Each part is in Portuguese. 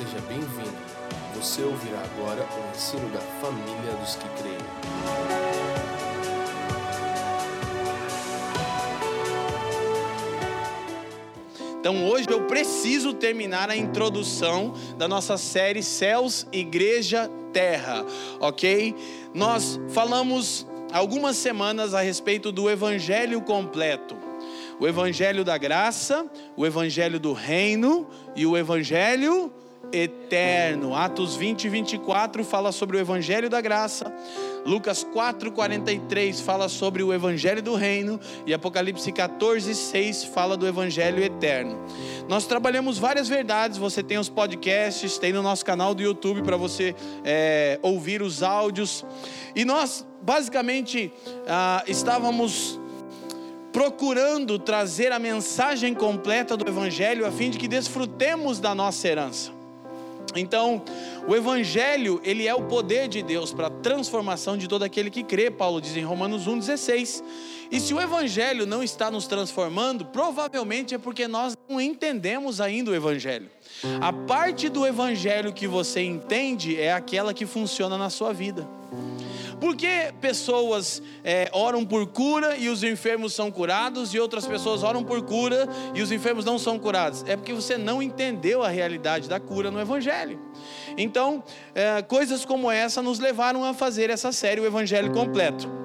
seja bem-vindo. Você ouvirá agora o ensino da família dos que creem. Então hoje eu preciso terminar a introdução da nossa série Céus, Igreja, Terra, ok? Nós falamos algumas semanas a respeito do Evangelho completo. O Evangelho da graça, o Evangelho do reino e o Evangelho eterno. Atos 20 e 24 fala sobre o Evangelho da graça. Lucas 4:43 fala sobre o evangelho do reino e Apocalipse 14:6 fala do evangelho eterno. Nós trabalhamos várias verdades. Você tem os podcasts, tem no nosso canal do YouTube para você é, ouvir os áudios. E nós basicamente ah, estávamos procurando trazer a mensagem completa do evangelho a fim de que desfrutemos da nossa herança. Então, o evangelho, ele é o poder de Deus para a transformação de todo aquele que crê, Paulo diz em Romanos 1:16. E se o evangelho não está nos transformando, provavelmente é porque nós não entendemos ainda o evangelho. A parte do evangelho que você entende é aquela que funciona na sua vida. Por que pessoas é, oram por cura e os enfermos são curados, e outras pessoas oram por cura e os enfermos não são curados? É porque você não entendeu a realidade da cura no Evangelho. Então, é, coisas como essa nos levaram a fazer essa série, o Evangelho completo.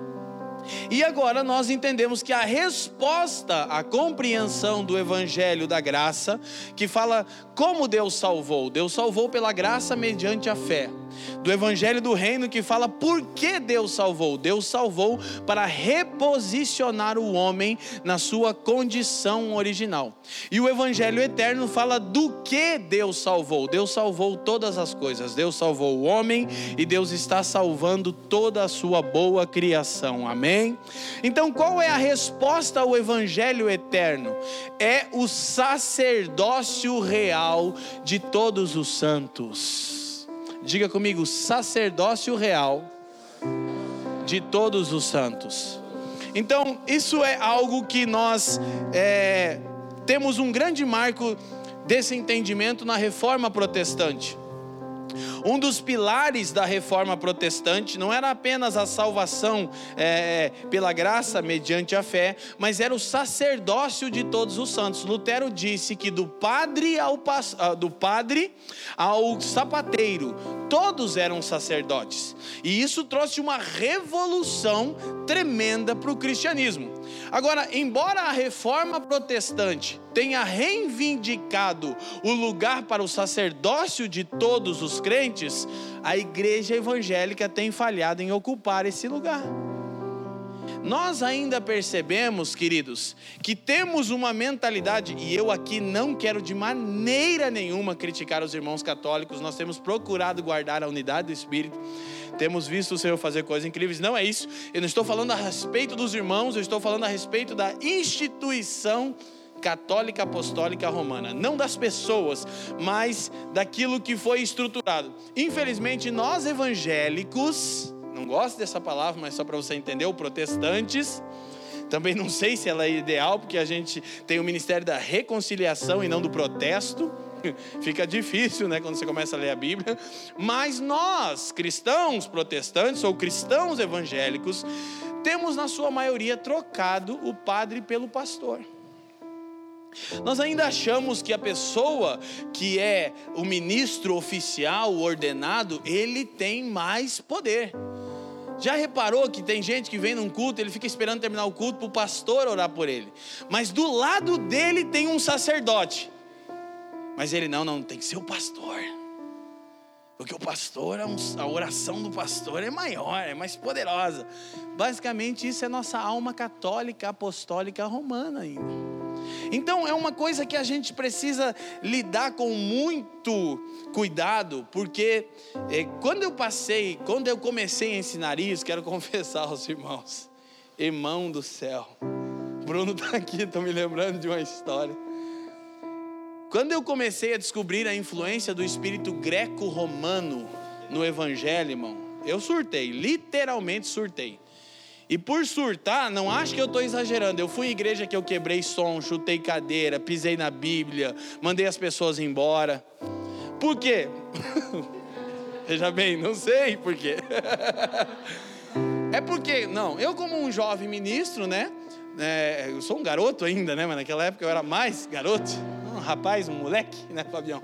E agora nós entendemos que a resposta à compreensão do evangelho da graça, que fala como Deus salvou, Deus salvou pela graça mediante a fé. Do evangelho do reino que fala por que Deus salvou? Deus salvou para reposicionar o homem na sua condição original. E o evangelho eterno fala do que Deus salvou. Deus salvou todas as coisas. Deus salvou o homem e Deus está salvando toda a sua boa criação. Amém. Então, qual é a resposta ao Evangelho eterno? É o sacerdócio real de todos os santos. Diga comigo, sacerdócio real de todos os santos. Então, isso é algo que nós é, temos um grande marco desse entendimento na reforma protestante. Um dos pilares da reforma protestante não era apenas a salvação é, pela graça mediante a fé, mas era o sacerdócio de todos os santos. Lutero disse que do padre ao, ah, do padre ao sapateiro, todos eram sacerdotes. E isso trouxe uma revolução tremenda para o cristianismo. Agora, embora a reforma protestante tenha reivindicado o lugar para o sacerdócio de todos os crentes, a igreja evangélica tem falhado em ocupar esse lugar. Nós ainda percebemos, queridos, que temos uma mentalidade, e eu aqui não quero de maneira nenhuma criticar os irmãos católicos, nós temos procurado guardar a unidade do Espírito, temos visto o Senhor fazer coisas incríveis, não é isso, eu não estou falando a respeito dos irmãos, eu estou falando a respeito da instituição católica apostólica romana, não das pessoas, mas daquilo que foi estruturado. Infelizmente, nós evangélicos, não gosto dessa palavra, mas só para você entender, o protestantes, também não sei se ela é ideal, porque a gente tem o ministério da reconciliação e não do protesto. Fica difícil, né, quando você começa a ler a Bíblia. Mas nós, cristãos protestantes ou cristãos evangélicos, temos na sua maioria trocado o padre pelo pastor. Nós ainda achamos que a pessoa que é o ministro oficial, o ordenado, ele tem mais poder. Já reparou que tem gente que vem num culto, ele fica esperando terminar o culto para o pastor orar por ele. Mas do lado dele tem um sacerdote. Mas ele não, não, tem que ser o pastor. Porque o pastor, a oração do pastor é maior, é mais poderosa. Basicamente, isso é nossa alma católica, apostólica romana ainda. Então é uma coisa que a gente precisa lidar com muito cuidado, porque é, quando eu passei, quando eu comecei a ensinar isso, quero confessar aos irmãos, irmão do céu, Bruno está aqui, estou me lembrando de uma história. Quando eu comecei a descobrir a influência do espírito greco-romano no evangelho, irmão, eu surtei, literalmente surtei. E por surtar, não acho que eu estou exagerando. Eu fui em igreja que eu quebrei som, chutei cadeira, pisei na Bíblia, mandei as pessoas embora. Por quê? Veja bem, não sei por quê. é porque, não, eu como um jovem ministro, né? É, eu sou um garoto ainda, né? Mas naquela época eu era mais garoto. Um rapaz, um moleque, né, Fabião?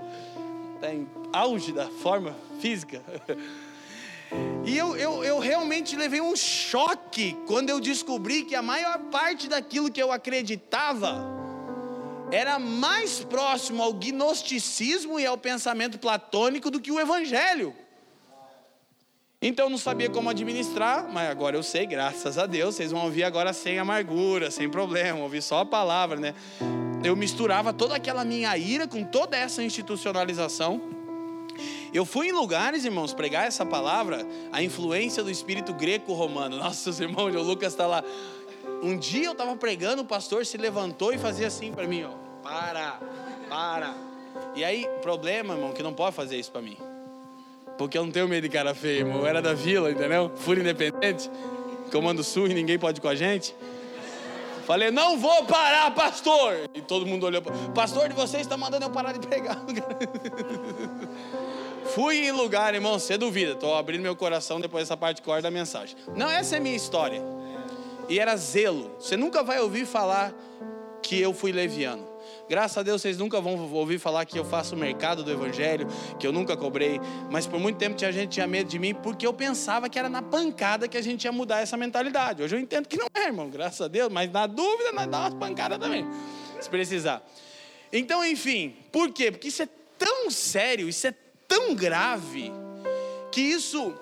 Está em auge da forma física. E eu, eu, eu realmente levei um choque quando eu descobri que a maior parte daquilo que eu acreditava era mais próximo ao gnosticismo e ao pensamento platônico do que o evangelho. Então eu não sabia como administrar, mas agora eu sei, graças a Deus. Vocês vão ouvir agora sem amargura, sem problema, ouvir só a palavra, né? Eu misturava toda aquela minha ira com toda essa institucionalização. Eu fui em lugares, irmãos, pregar essa palavra, a influência do espírito greco-romano. Nossa, os irmãos, o Lucas está lá. Um dia eu estava pregando, o pastor se levantou e fazia assim para mim, ó. Para, para. E aí, problema, irmão, que não pode fazer isso para mim. Porque eu não tenho medo de cara feia, irmão. Eu era da vila, entendeu? Fui independente. Comando sul e ninguém pode ir com a gente. Falei, não vou parar, pastor. E todo mundo olhou. Pastor de vocês está mandando eu parar de pregar. Fui em lugar, irmão, você duvida, estou abrindo meu coração depois dessa parte core da mensagem. Não, essa é a minha história. E era zelo. Você nunca vai ouvir falar que eu fui leviano. Graças a Deus vocês nunca vão ouvir falar que eu faço o mercado do evangelho, que eu nunca cobrei. Mas por muito tempo tinha gente tinha medo de mim porque eu pensava que era na pancada que a gente ia mudar essa mentalidade. Hoje eu entendo que não é, irmão, graças a Deus. Mas na dúvida nós dá umas pancadas também, se precisar. Então, enfim, por quê? Porque isso é tão sério, isso é tão grave que isso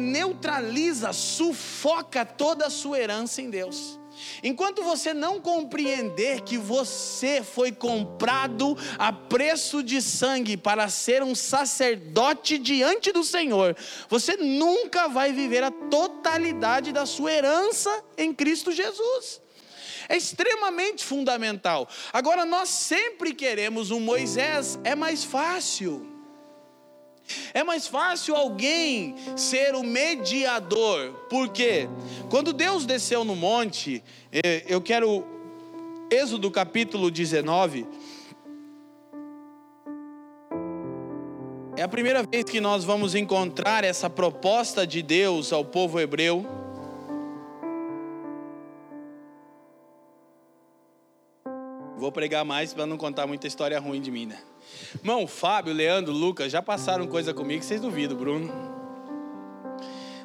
neutraliza, sufoca toda a sua herança em Deus. Enquanto você não compreender que você foi comprado a preço de sangue para ser um sacerdote diante do Senhor, você nunca vai viver a totalidade da sua herança em Cristo Jesus. É extremamente fundamental. Agora, nós sempre queremos um Moisés, é mais fácil. É mais fácil alguém ser o mediador, porque quando Deus desceu no monte, eh, eu quero Êxodo capítulo 19. É a primeira vez que nós vamos encontrar essa proposta de Deus ao povo hebreu. Vou pregar mais para não contar muita história ruim de mim, né? Irmão, Fábio, Leandro, Lucas já passaram coisa comigo que vocês duvidam, Bruno.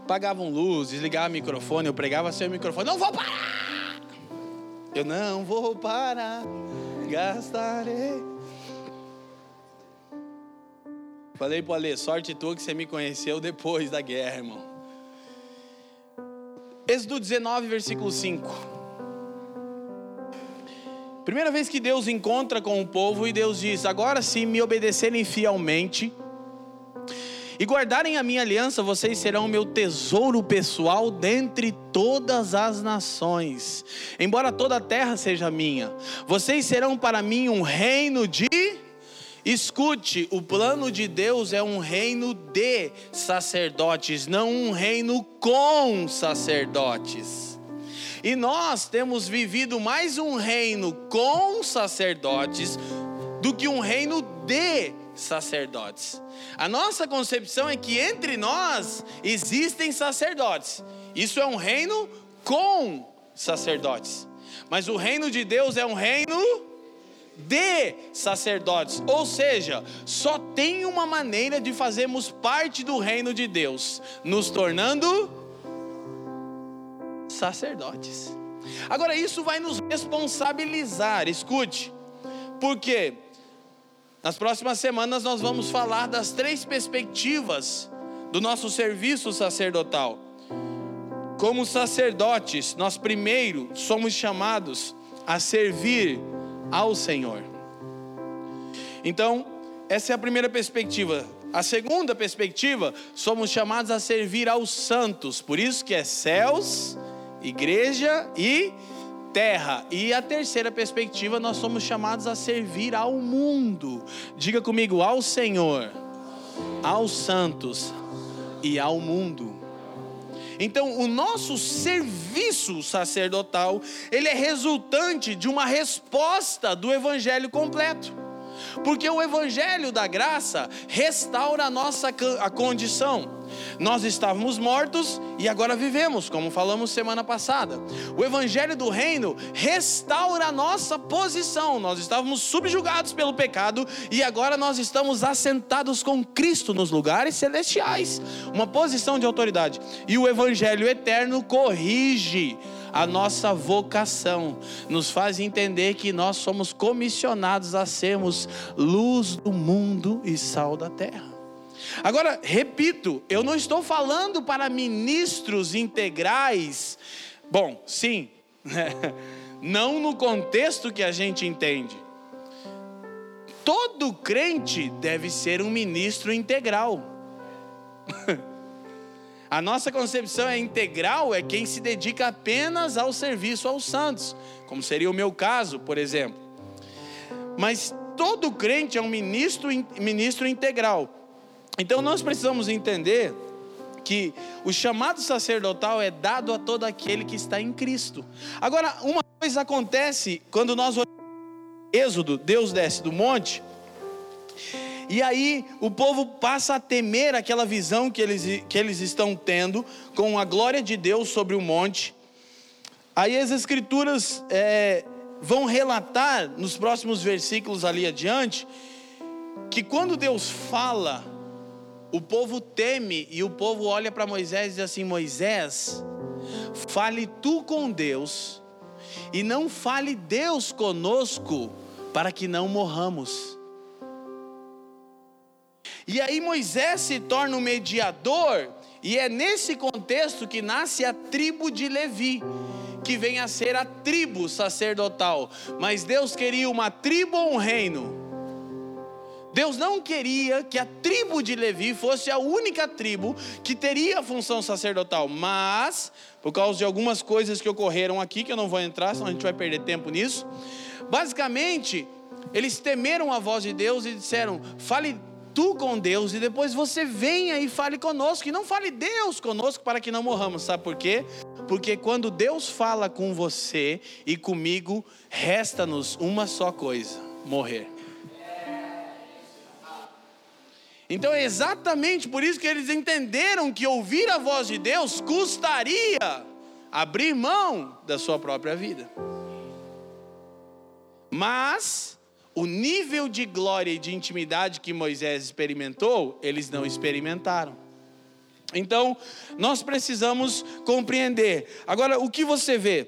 Pagavam luz, desligavam o microfone, eu pregava sem o microfone. Não vou parar! Eu não vou parar, gastarei. Falei pro Ale, sorte tua que você me conheceu depois da guerra, irmão. Êxodo 19, versículo 5. Primeira vez que Deus encontra com o povo e Deus diz: Agora, se me obedecerem fielmente e guardarem a minha aliança, vocês serão meu tesouro pessoal dentre todas as nações. Embora toda a terra seja minha, vocês serão para mim um reino de. Escute, o plano de Deus é um reino de sacerdotes, não um reino com sacerdotes. E nós temos vivido mais um reino com sacerdotes do que um reino de sacerdotes. A nossa concepção é que entre nós existem sacerdotes. Isso é um reino com sacerdotes. Mas o reino de Deus é um reino de sacerdotes. Ou seja, só tem uma maneira de fazermos parte do reino de Deus, nos tornando sacerdotes. Agora, isso vai nos responsabilizar, escute, porque nas próximas semanas nós vamos falar das três perspectivas do nosso serviço sacerdotal. Como sacerdotes, nós primeiro somos chamados a servir ao Senhor. Então, essa é a primeira perspectiva. A segunda perspectiva, somos chamados a servir aos santos, por isso que é céus igreja e terra. E a terceira perspectiva, nós somos chamados a servir ao mundo. Diga comigo, ao Senhor, aos santos e ao mundo. Então, o nosso serviço sacerdotal, ele é resultante de uma resposta do evangelho completo. Porque o evangelho da graça restaura a nossa a condição. Nós estávamos mortos e agora vivemos, como falamos semana passada. O evangelho do reino restaura a nossa posição. Nós estávamos subjugados pelo pecado e agora nós estamos assentados com Cristo nos lugares celestiais, uma posição de autoridade. E o evangelho eterno corrige a nossa vocação, nos faz entender que nós somos comissionados a sermos luz do mundo e sal da terra. Agora, repito, eu não estou falando para ministros integrais. Bom, sim, não no contexto que a gente entende. Todo crente deve ser um ministro integral. A nossa concepção é integral, é quem se dedica apenas ao serviço aos santos, como seria o meu caso, por exemplo. Mas todo crente é um ministro, ministro integral. Então nós precisamos entender que o chamado sacerdotal é dado a todo aquele que está em Cristo. Agora, uma coisa acontece quando nós olhamos Êxodo, Deus desce do monte, e aí o povo passa a temer aquela visão que eles, que eles estão tendo com a glória de Deus sobre o monte. Aí as escrituras é, vão relatar nos próximos versículos ali adiante que quando Deus fala, o povo teme e o povo olha para Moisés e diz assim: Moisés, fale tu com Deus e não fale Deus conosco para que não morramos. E aí Moisés se torna o mediador, e é nesse contexto que nasce a tribo de Levi, que vem a ser a tribo sacerdotal. Mas Deus queria uma tribo ou um reino? Deus não queria que a tribo de Levi fosse a única tribo que teria a função sacerdotal, mas, por causa de algumas coisas que ocorreram aqui, que eu não vou entrar, senão a gente vai perder tempo nisso. Basicamente, eles temeram a voz de Deus e disseram: fale tu com Deus e depois você venha e fale conosco. E não fale Deus conosco para que não morramos. Sabe por quê? Porque quando Deus fala com você e comigo, resta-nos uma só coisa: morrer. Então é exatamente por isso que eles entenderam que ouvir a voz de Deus custaria abrir mão da sua própria vida. Mas o nível de glória e de intimidade que Moisés experimentou, eles não experimentaram. Então, nós precisamos compreender. Agora, o que você vê?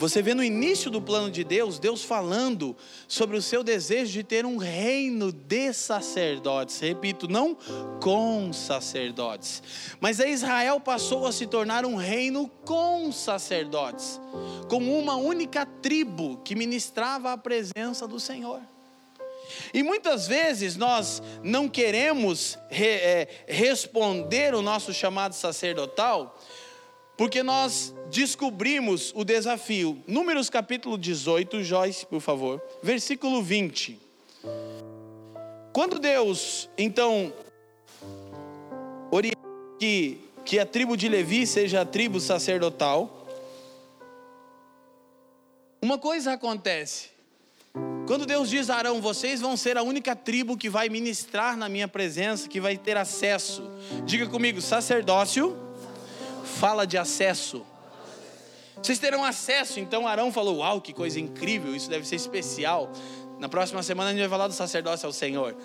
Você vê no início do plano de Deus, Deus falando sobre o seu desejo de ter um reino de sacerdotes. Repito, não com sacerdotes. Mas a Israel passou a se tornar um reino com sacerdotes, com uma única tribo que ministrava a presença do Senhor. E muitas vezes nós não queremos re, é, responder o nosso chamado sacerdotal porque nós descobrimos o desafio. Números capítulo 18, Joyce, por favor, versículo 20. Quando Deus, então, orienta que, que a tribo de Levi seja a tribo sacerdotal, uma coisa acontece. Quando Deus diz a Arão, vocês vão ser a única tribo que vai ministrar na minha presença, que vai ter acesso. Diga comigo, sacerdócio fala de acesso. Vocês terão acesso. Então Arão falou: Uau, que coisa incrível, isso deve ser especial. Na próxima semana a gente vai falar do sacerdócio ao Senhor.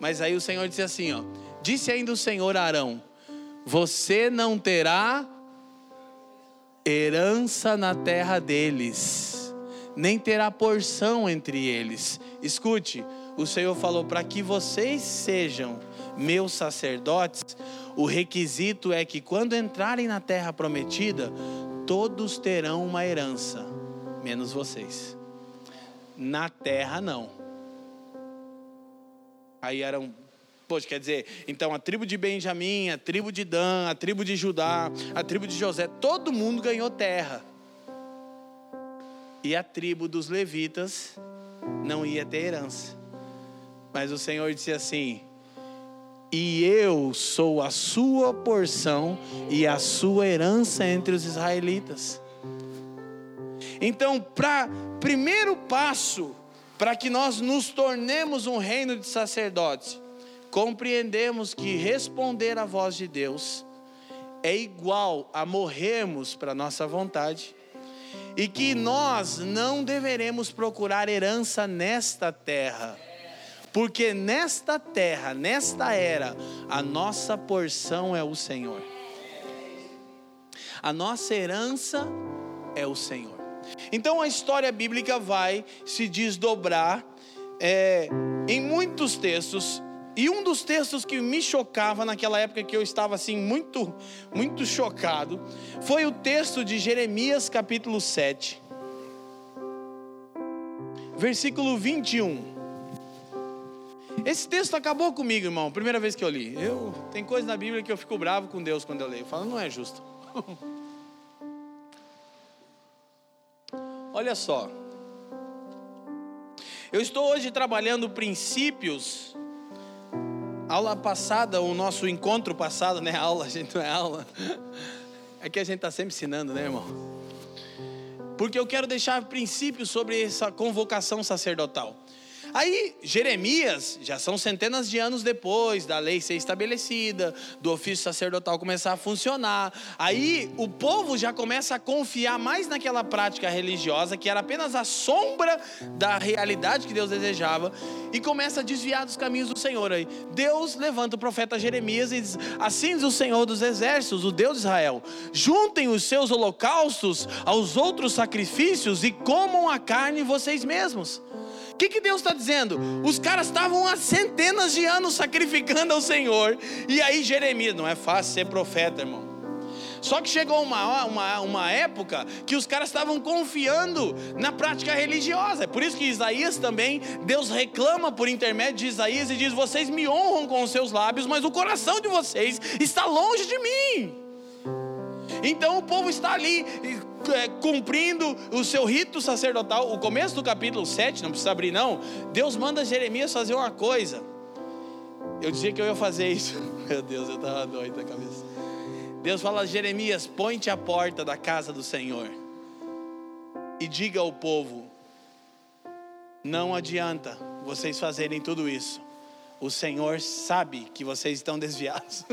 Mas aí o Senhor disse assim: ó, Disse ainda o Senhor a Arão: Você não terá herança na terra deles, nem terá porção entre eles. Escute, o Senhor falou: Para que vocês sejam meus sacerdotes, o requisito é que quando entrarem na terra prometida, todos terão uma herança, menos vocês. Na terra não. Aí eram Poxa, quer dizer, então a tribo de Benjamim, a tribo de Dan, a tribo de Judá, a tribo de José, todo mundo ganhou terra. E a tribo dos levitas não ia ter herança. Mas o Senhor disse assim: e eu sou a sua porção e a sua herança entre os israelitas. Então, para primeiro passo para que nós nos tornemos um reino de sacerdotes, compreendemos que responder à voz de Deus é igual a morrermos para nossa vontade e que nós não deveremos procurar herança nesta terra, porque nesta terra, nesta era, a nossa porção é o Senhor. A nossa herança é o Senhor. Então a história bíblica vai se desdobrar é, em muitos textos. E um dos textos que me chocava naquela época que eu estava assim muito, muito chocado, foi o texto de Jeremias capítulo 7, versículo 21. Esse texto acabou comigo, irmão, primeira vez que eu li. Eu tem coisa na Bíblia que eu fico bravo com Deus quando eu leio. Eu falo, não é justo. Olha só. Eu estou hoje trabalhando princípios. Aula passada, o nosso encontro passado, né? Aula, a gente não é aula. É que a gente está sempre ensinando, né, irmão? Porque eu quero deixar princípios sobre essa convocação sacerdotal. Aí, Jeremias, já são centenas de anos depois da lei ser estabelecida, do ofício sacerdotal começar a funcionar. Aí, o povo já começa a confiar mais naquela prática religiosa, que era apenas a sombra da realidade que Deus desejava, e começa a desviar dos caminhos do Senhor. Aí, Deus levanta o profeta Jeremias e diz: Assim diz o Senhor dos exércitos, o Deus de Israel: juntem os seus holocaustos aos outros sacrifícios e comam a carne vocês mesmos que, que Deus está dizendo? Os caras estavam há centenas de anos sacrificando ao Senhor. E aí, Jeremias, não é fácil ser profeta, irmão. Só que chegou uma, uma, uma época que os caras estavam confiando na prática religiosa. É por isso que Isaías também, Deus reclama por intermédio de Isaías e diz: Vocês me honram com os seus lábios, mas o coração de vocês está longe de mim. Então o povo está ali é, cumprindo o seu rito sacerdotal. O começo do capítulo 7, não precisa abrir não. Deus manda Jeremias fazer uma coisa. Eu dizia que eu ia fazer isso. Meu Deus, eu estava doido da cabeça. Deus fala a Jeremias: põe-te à porta da casa do Senhor e diga ao povo: não adianta vocês fazerem tudo isso. O Senhor sabe que vocês estão desviados.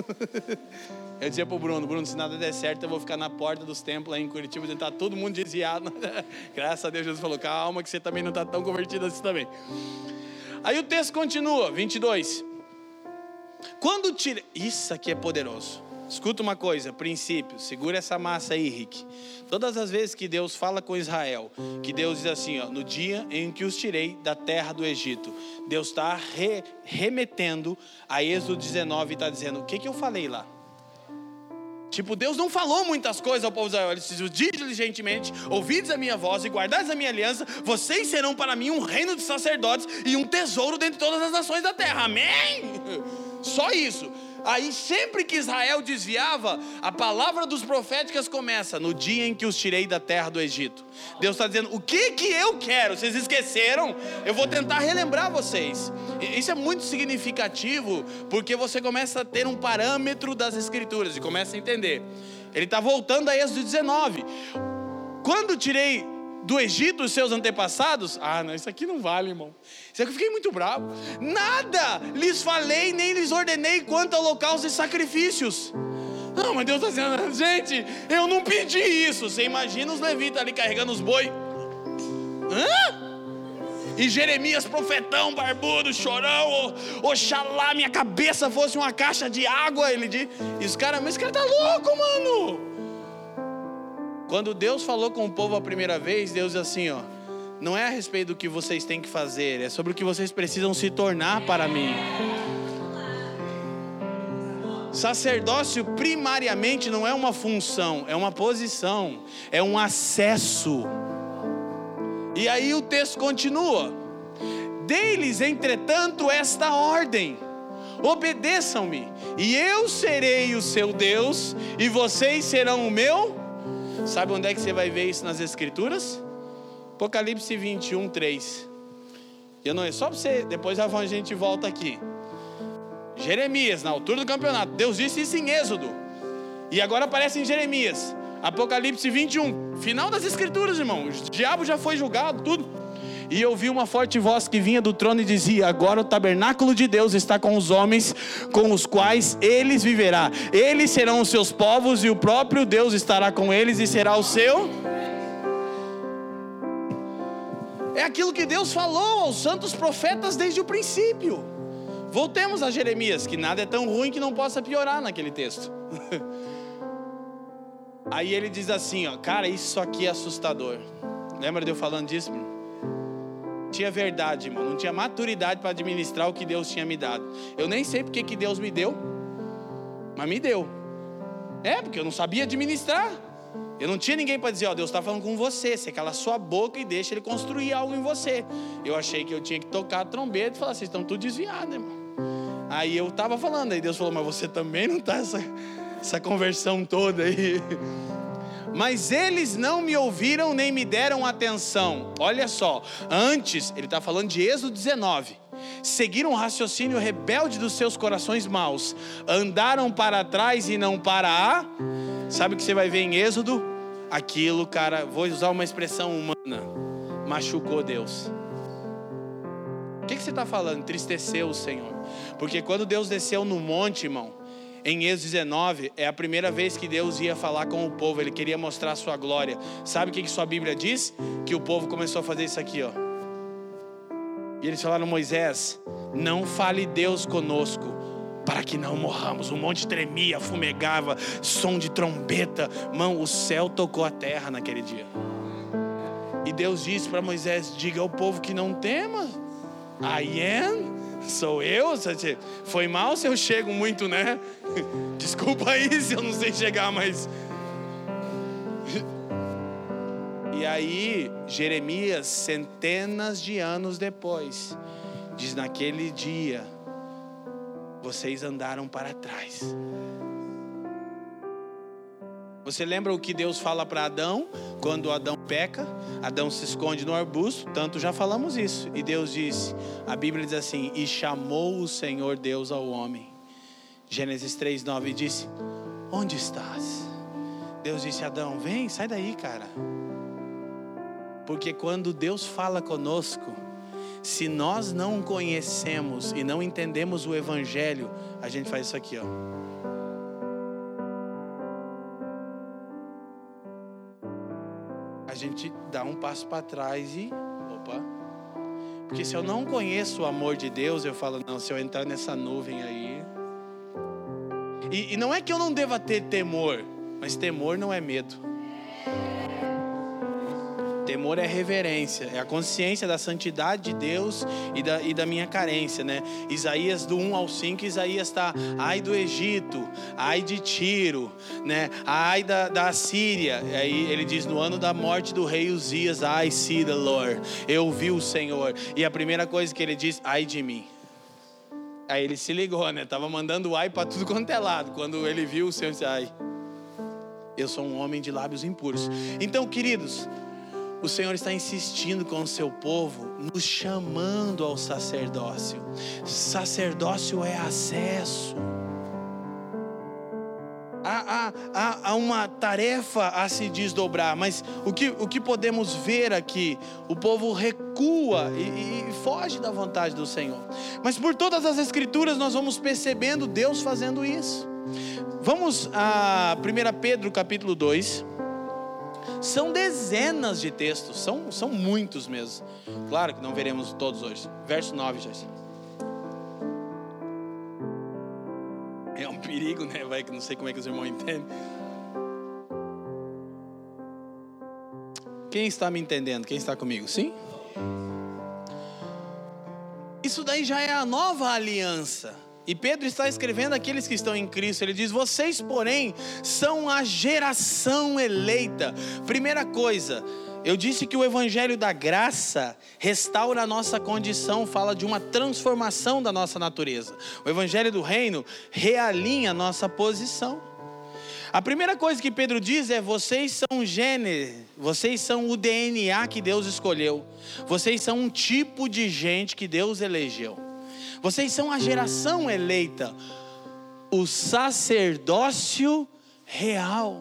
Eu dizia pro Bruno, Bruno, se nada der certo, eu vou ficar na porta dos templos aí em Curitiba, tentar todo mundo desviado. Graças a Deus, Jesus falou, calma que você também não está tão convertido assim também. Aí o texto continua, 22. Quando tira... Isso aqui é poderoso. Escuta uma coisa, princípio, segura essa massa aí, Rick. Todas as vezes que Deus fala com Israel, que Deus diz assim, ó, no dia em que os tirei da terra do Egito, Deus está re, remetendo a Êxodo 19 e está dizendo: o que, que eu falei lá? Tipo, Deus não falou muitas coisas ao povo de Israel. Ele disse: diligentemente, ouvides a minha voz e guardares a minha aliança, vocês serão para mim um reino de sacerdotes e um tesouro dentre todas as nações da terra. Amém? Só isso. Aí sempre que Israel desviava, a palavra dos proféticas começa no dia em que os tirei da terra do Egito. Deus está dizendo: o que que eu quero? Vocês esqueceram? Eu vou tentar relembrar vocês. Isso é muito significativo porque você começa a ter um parâmetro das escrituras e começa a entender. Ele está voltando a Êxodo 19. Quando tirei do Egito os seus antepassados? Ah, não, isso aqui não vale, irmão. Isso aqui eu fiquei muito bravo. Nada lhes falei, nem lhes ordenei quanto a holocaustos e sacrifícios. Não, mas Deus está dizendo, gente, eu não pedi isso. Você imagina os levitas ali carregando os boi. Hã? E Jeremias, profetão, barbudo, chorão, oxalá minha cabeça fosse uma caixa de água. Ele diz, e os caras, mas esse cara tá louco, mano. Quando Deus falou com o povo a primeira vez, Deus diz assim: ó, não é a respeito do que vocês têm que fazer, é sobre o que vocês precisam se tornar para mim. Sacerdócio primariamente não é uma função, é uma posição, é um acesso. E aí o texto continua: Deles, entretanto, esta ordem: obedeçam-me, e eu serei o seu Deus, e vocês serão o meu Sabe onde é que você vai ver isso nas Escrituras? Apocalipse 21, 3. Eu não, é só para você, depois a gente volta aqui. Jeremias, na altura do campeonato, Deus disse isso em Êxodo. E agora aparece em Jeremias. Apocalipse 21, final das Escrituras, irmão. O diabo já foi julgado, tudo. E eu vi uma forte voz que vinha do trono e dizia: Agora o tabernáculo de Deus está com os homens, com os quais eles viverá. Eles serão os seus povos e o próprio Deus estará com eles e será o seu. É aquilo que Deus falou aos santos profetas desde o princípio. Voltemos a Jeremias, que nada é tão ruim que não possa piorar naquele texto. Aí ele diz assim, ó, cara, isso aqui é assustador. Lembra de eu falando disso? Tinha verdade, irmão. Não tinha maturidade para administrar o que Deus tinha me dado. Eu nem sei porque que Deus me deu, mas me deu. É, porque eu não sabia administrar. Eu não tinha ninguém para dizer, ó, Deus está falando com você. Você cala sua boca e deixa Ele construir algo em você. Eu achei que eu tinha que tocar a trombeta e falar, vocês estão tudo desviados, irmão. Aí eu estava falando, aí Deus falou, mas você também não está essa, essa conversão toda aí. Mas eles não me ouviram nem me deram atenção. Olha só, antes, ele está falando de Êxodo 19 seguiram o raciocínio rebelde dos seus corações maus, andaram para trás e não para a. Sabe o que você vai ver em Êxodo? Aquilo, cara, vou usar uma expressão humana, machucou Deus. O que, que você está falando? Entristeceu o Senhor. Porque quando Deus desceu no monte, irmão, em Êxodo 19, é a primeira vez que Deus ia falar com o povo, ele queria mostrar a sua glória. Sabe o que, que sua Bíblia diz? Que o povo começou a fazer isso aqui, ó. E eles falaram: Moisés, não fale Deus conosco, para que não morramos. O monte tremia, fumegava, som de trombeta. Mão, o céu tocou a terra naquele dia. E Deus disse para Moisés: Diga ao povo que não tema. I am. Sou eu? Foi mal se eu chego muito, né? Desculpa aí se eu não sei chegar, mas. E aí, Jeremias, centenas de anos depois, diz: Naquele dia, vocês andaram para trás. Você lembra o que Deus fala para Adão quando Adão peca? Adão se esconde no arbusto, tanto já falamos isso. E Deus disse, a Bíblia diz assim: E chamou o Senhor Deus ao homem. Gênesis 3:9 disse: Onde estás? Deus disse a Adão: Vem, sai daí, cara. Porque quando Deus fala conosco, se nós não conhecemos e não entendemos o evangelho, a gente faz isso aqui, ó. Gente dá um passo para trás e. Opa! Porque se eu não conheço o amor de Deus, eu falo, não, se eu entrar nessa nuvem aí. E, e não é que eu não deva ter temor, mas temor não é medo. Temor é reverência, é a consciência da santidade de Deus e da, e da minha carência, né? Isaías do 1 ao 5, Isaías está, ai do Egito, ai de Tiro, né? Ai da, da Síria. Aí ele diz, no ano da morte do rei Uzias, ai see the Lord, eu vi o Senhor. E a primeira coisa que ele diz, ai de mim. Aí ele se ligou, né? Tava mandando ai para tudo quanto é lado. Quando ele viu o Senhor, disse, ai, eu sou um homem de lábios impuros. Então, queridos, o Senhor está insistindo com o seu povo, nos chamando ao sacerdócio. Sacerdócio é acesso. Há, há, há, uma tarefa a se desdobrar, mas o que, o que podemos ver aqui? O povo recua e, e foge da vontade do Senhor. Mas por todas as Escrituras nós vamos percebendo Deus fazendo isso. Vamos a 1 Pedro capítulo 2. São dezenas de textos, são, são muitos mesmo. Claro que não veremos todos hoje. Verso 9, Joyce. É um perigo, né? Vai que não sei como é que os irmãos entendem. Quem está me entendendo? Quem está comigo? Sim? Isso daí já é a nova aliança. E Pedro está escrevendo aqueles que estão em Cristo. Ele diz: Vocês, porém, são a geração eleita. Primeira coisa, eu disse que o Evangelho da graça restaura a nossa condição, fala de uma transformação da nossa natureza. O Evangelho do reino realinha a nossa posição. A primeira coisa que Pedro diz é: vocês são gênero, vocês são o DNA que Deus escolheu, vocês são um tipo de gente que Deus elegeu. Vocês são a geração eleita, o sacerdócio real,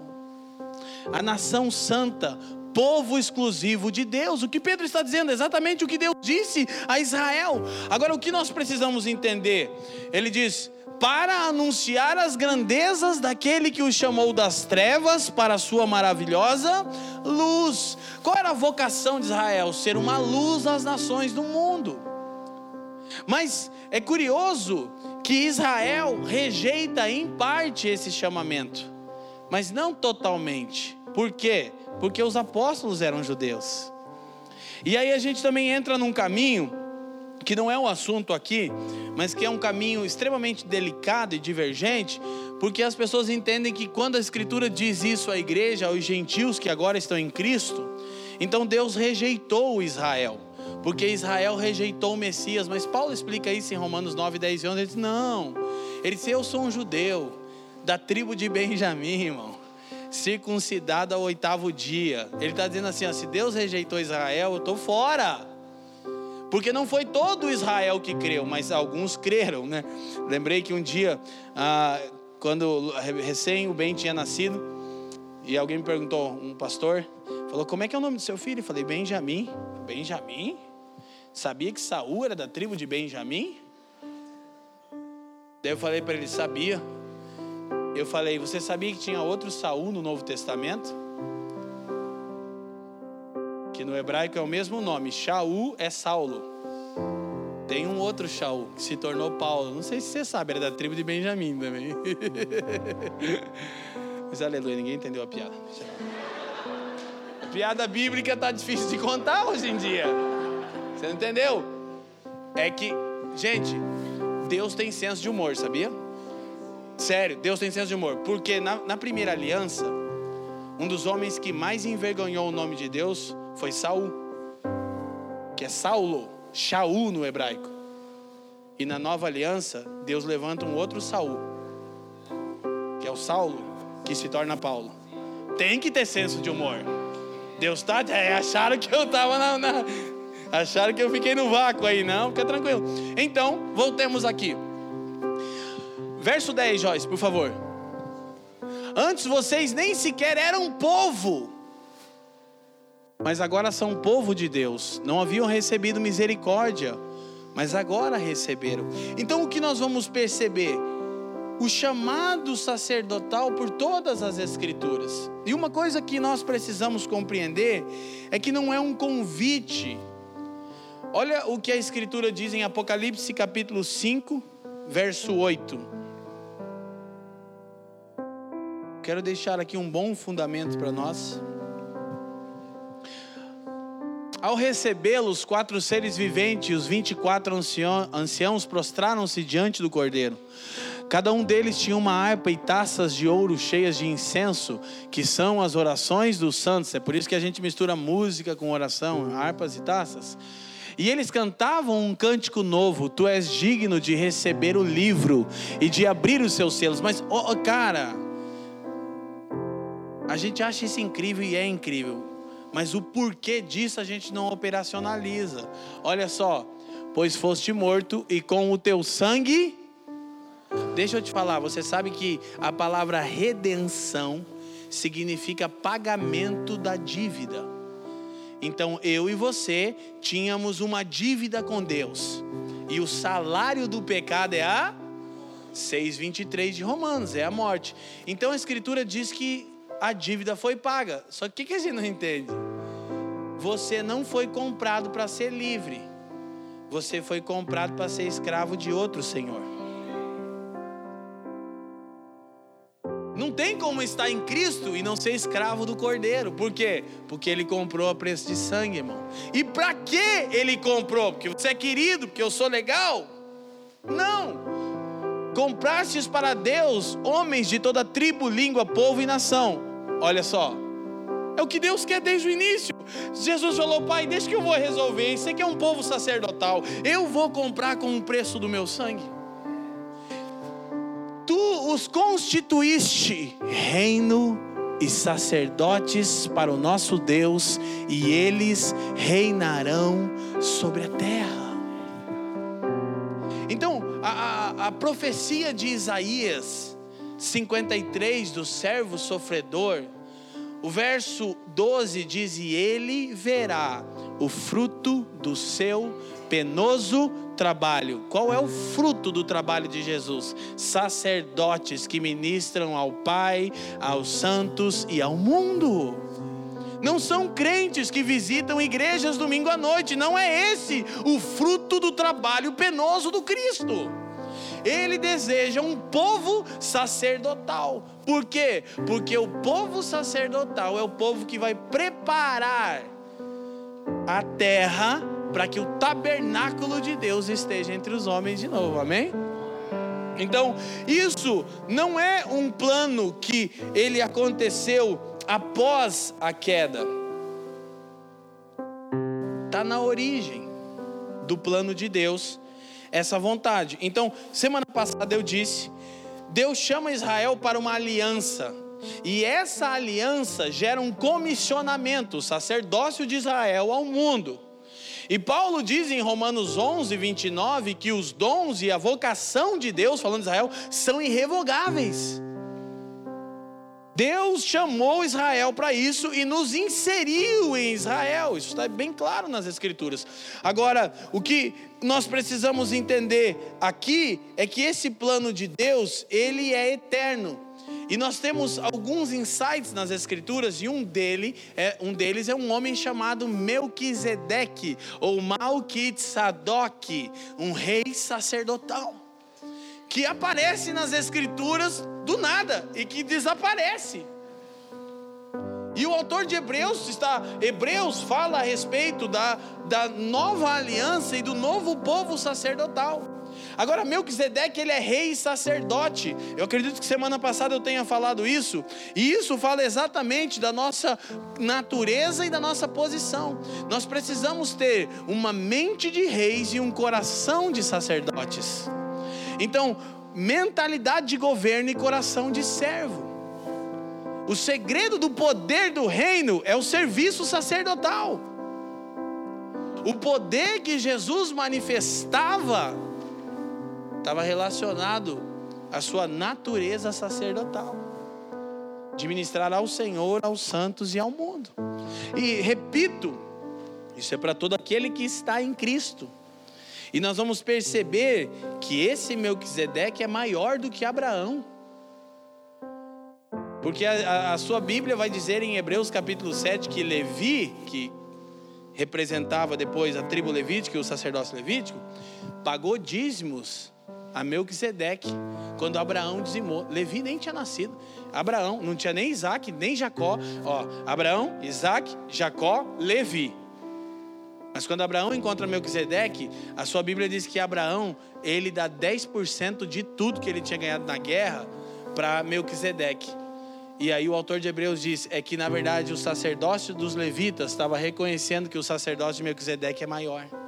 a nação santa, povo exclusivo de Deus. O que Pedro está dizendo é exatamente o que Deus disse a Israel. Agora, o que nós precisamos entender? Ele diz: para anunciar as grandezas daquele que o chamou das trevas para a sua maravilhosa luz. Qual era a vocação de Israel? Ser uma luz às nações do mundo. Mas é curioso que Israel rejeita em parte esse chamamento, mas não totalmente. Por quê? Porque os apóstolos eram judeus. E aí a gente também entra num caminho que não é o assunto aqui, mas que é um caminho extremamente delicado e divergente, porque as pessoas entendem que quando a Escritura diz isso à igreja, aos gentios que agora estão em Cristo, então Deus rejeitou Israel, porque Israel rejeitou o Messias, mas Paulo explica isso em Romanos 9, 10 e 11, ele diz, não, ele diz, eu sou um judeu, da tribo de Benjamim, irmão, circuncidado ao oitavo dia, ele está dizendo assim, ó, se Deus rejeitou Israel, eu estou fora, porque não foi todo Israel que creu, mas alguns creram, né? Lembrei que um dia, ah, quando recém o bem tinha nascido, e alguém me perguntou, um pastor, falou: Como é que é o nome do seu filho? Eu falei: Benjamim. Benjamim? Sabia que Saul era da tribo de Benjamim? Daí eu falei para ele: Sabia. Eu falei: Você sabia que tinha outro Saul no Novo Testamento? que no hebraico é o mesmo nome. Shaul é Saulo. Tem um outro Shaul que se tornou Paulo. Não sei se você sabe, era da tribo de Benjamim também. Mas aleluia, ninguém entendeu a piada. A piada bíblica tá difícil de contar hoje em dia. Você não entendeu? É que, gente, Deus tem senso de humor, sabia? Sério, Deus tem senso de humor. Porque na, na primeira aliança, um dos homens que mais envergonhou o nome de Deus foi Saul, que é Saulo, Shaul no hebraico. E na nova aliança, Deus levanta um outro Saul, que é o Saulo, que se torna Paulo. Tem que ter senso de humor. Deus tá, é, acharam que eu tava na, na, acharam que eu fiquei no vácuo aí, não, fica tranquilo. Então, voltemos aqui. Verso 10, Joyce, por favor. Antes vocês nem sequer eram povo, mas agora são povo de Deus. Não haviam recebido misericórdia, mas agora receberam. Então o que nós vamos perceber? O chamado sacerdotal por todas as Escrituras. E uma coisa que nós precisamos compreender é que não é um convite. Olha o que a Escritura diz em Apocalipse capítulo 5, verso 8. Quero deixar aqui um bom fundamento para nós. Ao recebê-lo, os quatro seres viventes e os vinte e quatro anciãos prostraram-se diante do cordeiro. Cada um deles tinha uma harpa e taças de ouro cheias de incenso, que são as orações dos santos. É por isso que a gente mistura música com oração, harpas e taças. E eles cantavam um cântico novo: Tu és digno de receber o livro e de abrir os seus selos. Mas, oh, cara, a gente acha isso incrível e é incrível mas o porquê disso a gente não operacionaliza. Olha só, pois foste morto e com o teu sangue. Deixa eu te falar, você sabe que a palavra redenção significa pagamento da dívida. Então eu e você tínhamos uma dívida com Deus. E o salário do pecado é a 6:23 de Romanos, é a morte. Então a escritura diz que a dívida foi paga. Só que o que a gente não entende? Você não foi comprado para ser livre. Você foi comprado para ser escravo de outro Senhor. Não tem como estar em Cristo e não ser escravo do Cordeiro. Por quê? Porque ele comprou a preço de sangue, irmão. E para que ele comprou? Porque você é querido, porque eu sou legal? Não. Comprastes para Deus homens de toda tribo, língua, povo e nação. Olha só. É o que Deus quer desde o início. Jesus falou: Pai, deixa que eu vou resolver. Você que é um povo sacerdotal, eu vou comprar com o preço do meu sangue. Tu os constituíste reino e sacerdotes para o nosso Deus, e eles reinarão sobre a terra. Então, a, a, a profecia de Isaías 53 do servo sofredor o verso 12 diz: E ele verá o fruto do seu penoso trabalho. Qual é o fruto do trabalho de Jesus? Sacerdotes que ministram ao Pai, aos santos e ao mundo. Não são crentes que visitam igrejas domingo à noite, não é esse o fruto do trabalho penoso do Cristo. Ele deseja um povo sacerdotal. Por quê? Porque o povo sacerdotal é o povo que vai preparar a terra para que o tabernáculo de Deus esteja entre os homens de novo. Amém? Então, isso não é um plano que ele aconteceu após a queda. Está na origem do plano de Deus essa vontade. Então, semana passada eu disse, Deus chama Israel para uma aliança. E essa aliança gera um comissionamento, o sacerdócio de Israel ao mundo. E Paulo diz em Romanos 11, 29 que os dons e a vocação de Deus, falando de Israel, são irrevogáveis. Deus chamou Israel para isso e nos inseriu em Israel. Isso está bem claro nas Escrituras. Agora, o que nós precisamos entender aqui é que esse plano de Deus, ele é eterno. E nós temos alguns insights nas escrituras e um dele é um deles é um homem chamado Melquisedeque ou Malquitzadok, um rei sacerdotal que aparece nas escrituras do nada e que desaparece. E o autor de Hebreus está, Hebreus fala a respeito da, da nova aliança e do novo povo sacerdotal. Agora, Melquisedeque, ele é rei e sacerdote. Eu acredito que semana passada eu tenha falado isso. E isso fala exatamente da nossa natureza e da nossa posição. Nós precisamos ter uma mente de reis e um coração de sacerdotes. Então, mentalidade de governo e coração de servo. O segredo do poder do reino é o serviço sacerdotal. O poder que Jesus manifestava estava relacionado à sua natureza sacerdotal de ministrar ao Senhor, aos santos e ao mundo. E repito, isso é para todo aquele que está em Cristo. E nós vamos perceber que esse Melquisedeque é maior do que Abraão. Porque a, a, sua Bíblia vai dizer em Hebreus capítulo 7 que Levi, que representava depois a tribo levítica e o sacerdócio levítico, pagou dízimos a Melquisedeque quando Abraão dizimou. Levi nem tinha nascido. Abraão, não tinha nem Isaac, nem Jacó. Ó, Abraão, Isaac, Jacó, Levi. Mas quando Abraão encontra Melquisedeque, a sua Bíblia diz que Abraão, ele dá 10% de tudo que ele tinha ganhado na guerra para Melquisedeque. E aí o autor de Hebreus diz é que na verdade o sacerdócio dos levitas estava reconhecendo que o sacerdócio de Melquisedeque é maior.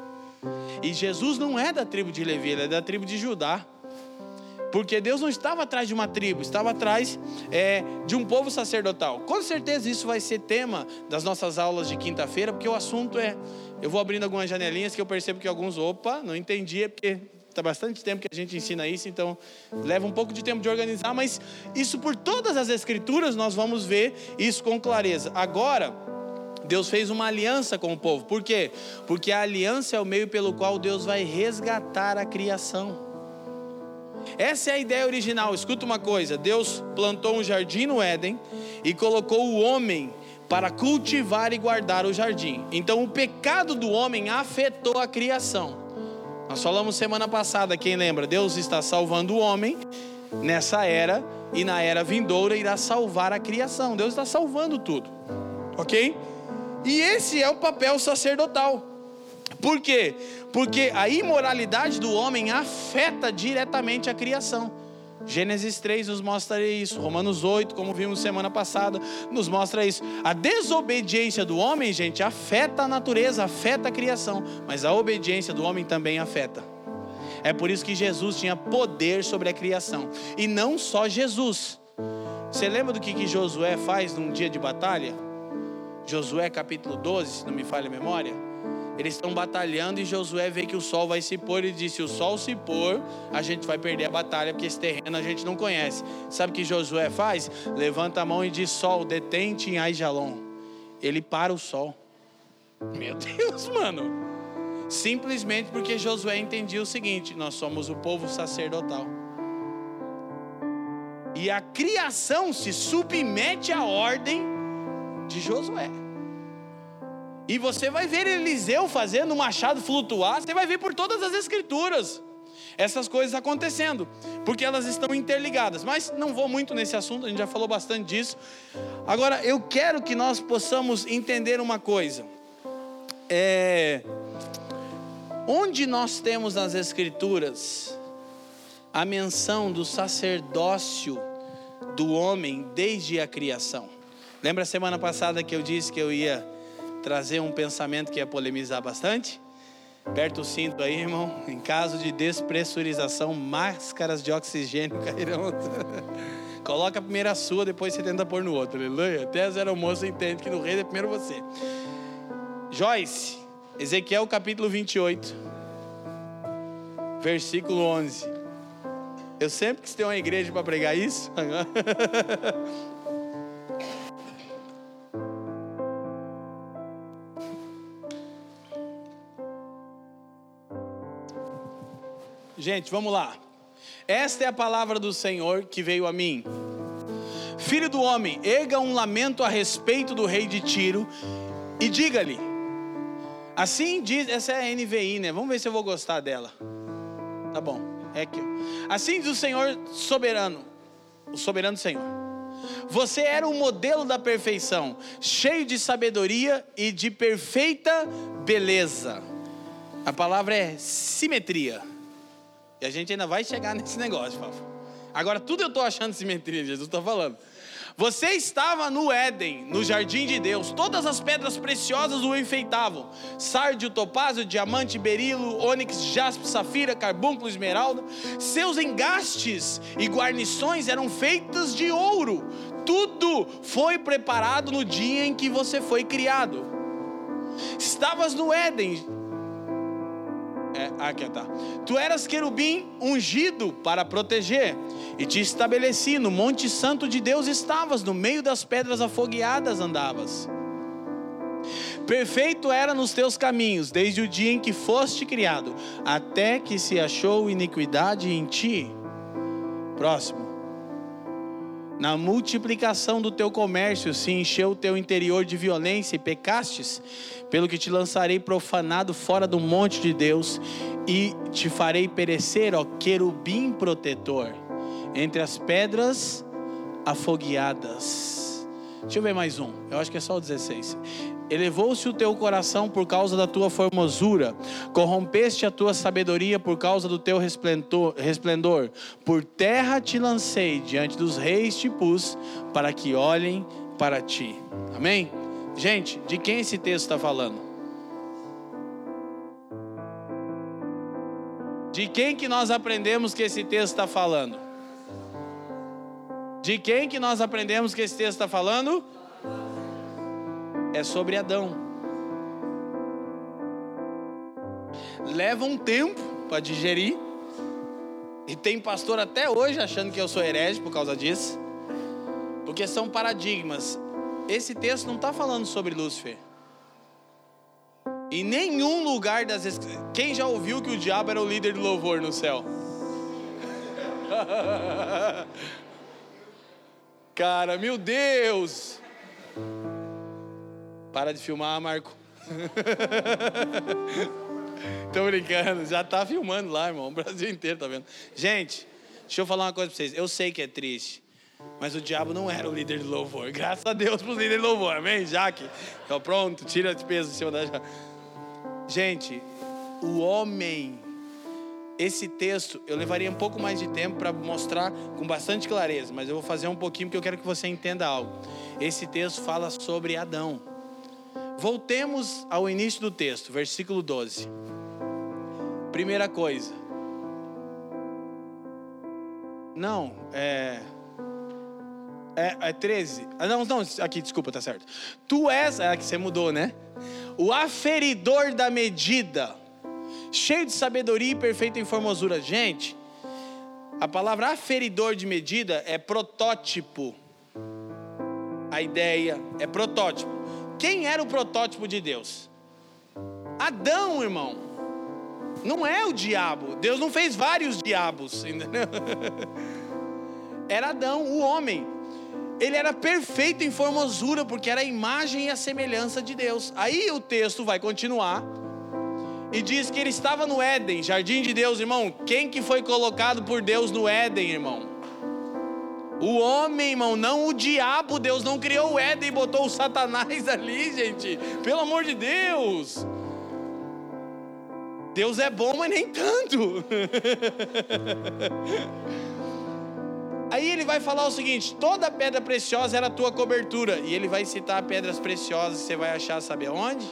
E Jesus não é da tribo de Levi, ele é da tribo de Judá. Porque Deus não estava atrás de uma tribo, estava atrás é, de um povo sacerdotal. Com certeza isso vai ser tema das nossas aulas de quinta-feira, porque o assunto é eu vou abrindo algumas janelinhas que eu percebo que alguns, opa, não entendi, é porque está bastante tempo que a gente ensina isso, então leva um pouco de tempo de organizar, mas isso por todas as escrituras nós vamos ver isso com clareza. Agora, Deus fez uma aliança com o povo, por quê? Porque a aliança é o meio pelo qual Deus vai resgatar a criação. Essa é a ideia original. Escuta uma coisa: Deus plantou um jardim no Éden e colocou o homem para cultivar e guardar o jardim. Então o pecado do homem afetou a criação. Nós falamos semana passada, quem lembra? Deus está salvando o homem nessa era e na era vindoura irá salvar a criação. Deus está salvando tudo. OK? E esse é o papel sacerdotal. Por quê? Porque a imoralidade do homem afeta diretamente a criação. Gênesis 3 nos mostra isso, Romanos 8, como vimos semana passada, nos mostra isso. A desobediência do homem, gente, afeta a natureza, afeta a criação, mas a obediência do homem também afeta. É por isso que Jesus tinha poder sobre a criação, e não só Jesus. Você lembra do que, que Josué faz num dia de batalha? Josué capítulo 12, se não me falha a memória. Eles estão batalhando e Josué vê que o sol vai se pôr e disse: Se o sol se pôr, a gente vai perder a batalha, porque esse terreno a gente não conhece. Sabe o que Josué faz? Levanta a mão e diz: Sol, detente em Aijalon. Ele para o sol. Meu Deus, mano. Simplesmente porque Josué entendia o seguinte: nós somos o povo sacerdotal. E a criação se submete à ordem de Josué. E você vai ver Eliseu fazendo o machado flutuar, você vai ver por todas as escrituras essas coisas acontecendo, porque elas estão interligadas. Mas não vou muito nesse assunto, a gente já falou bastante disso. Agora, eu quero que nós possamos entender uma coisa. É, onde nós temos nas Escrituras a menção do sacerdócio do homem desde a criação? Lembra a semana passada que eu disse que eu ia trazer um pensamento que ia polemizar bastante? Aperta o cinto aí, irmão. Em caso de despressurização, máscaras de oxigênio cairão. Coloca a primeira sua, depois você tenta pôr no outro. Aleluia. Até a zero moço entende que no rei é primeiro você. Joyce, Ezequiel capítulo 28, versículo 11. Eu sempre quis ter uma igreja para pregar isso. Gente, vamos lá. Esta é a palavra do Senhor que veio a mim. Filho do homem, erga um lamento a respeito do rei de Tiro e diga-lhe: Assim diz, essa é a NVI, né? Vamos ver se eu vou gostar dela. Tá bom, é aqui. Assim diz o Senhor soberano, o soberano Senhor. Você era um modelo da perfeição, cheio de sabedoria e de perfeita beleza. A palavra é simetria. E a gente ainda vai chegar nesse negócio, Fábio. Agora, tudo eu estou achando simetria, Jesus está falando. Você estava no Éden, no jardim de Deus. Todas as pedras preciosas o enfeitavam: sárdio, topázio, diamante, berilo, ônix, jaspe, safira, carbúnculo, esmeralda. Seus engastes e guarnições eram feitas de ouro. Tudo foi preparado no dia em que você foi criado. Estavas no Éden, é, aqui tá. Tu eras querubim ungido para proteger, e te estabeleci no Monte Santo de Deus estavas, no meio das pedras afogueadas andavas. Perfeito era nos teus caminhos, desde o dia em que foste criado, até que se achou iniquidade em ti. Próximo. Na multiplicação do teu comércio se encheu o teu interior de violência e pecastes, pelo que te lançarei profanado fora do monte de Deus e te farei perecer, ó querubim protetor, entre as pedras afogueadas. Deixa eu ver mais um, eu acho que é só o 16. Elevou-se o teu coração por causa da tua formosura, corrompeste a tua sabedoria por causa do teu resplendor. Por terra te lancei, diante dos reis te pus, para que olhem para ti. Amém? Gente, de quem esse texto está falando? De quem que nós aprendemos que esse texto está falando? De quem que nós aprendemos que esse texto está falando? É sobre Adão. Leva um tempo para digerir. E tem pastor até hoje achando que eu sou herege por causa disso. Porque são paradigmas. Esse texto não está falando sobre Lúcifer. Em nenhum lugar das Quem já ouviu que o diabo era o líder do louvor no céu? Cara, meu Deus! Para de filmar, Marco. Tô brincando, já tá filmando lá, irmão. O Brasil inteiro tá vendo. Gente, deixa eu falar uma coisa pra vocês. Eu sei que é triste, mas o diabo não era o líder do louvor. Graças a Deus pro líder do louvor, amém? Jaque? Então pronto, tira de peso em cima da. Gente, o homem. Esse texto eu levaria um pouco mais de tempo para mostrar com bastante clareza, mas eu vou fazer um pouquinho porque eu quero que você entenda algo. Esse texto fala sobre Adão. Voltemos ao início do texto, versículo 12. Primeira coisa. Não, é. É, é 13. Ah, não, não, aqui, desculpa, tá certo. Tu és. É que você mudou, né? o aferidor da medida, cheio de sabedoria e perfeita em formosura. Gente, a palavra aferidor de medida é protótipo. A ideia é protótipo. Quem era o protótipo de Deus? Adão, irmão. Não é o diabo. Deus não fez vários diabos? Era Adão, o homem. Ele era perfeito em formosura, porque era a imagem e a semelhança de Deus. Aí o texto vai continuar e diz que ele estava no Éden, jardim de Deus, irmão. Quem que foi colocado por Deus no Éden, irmão? O homem, irmão, não o diabo. Deus não criou o Éden e botou o Satanás ali, gente. Pelo amor de Deus. Deus é bom, mas nem tanto. Aí ele vai falar o seguinte: toda pedra preciosa era a tua cobertura. E ele vai citar pedras preciosas, você vai achar, sabe aonde?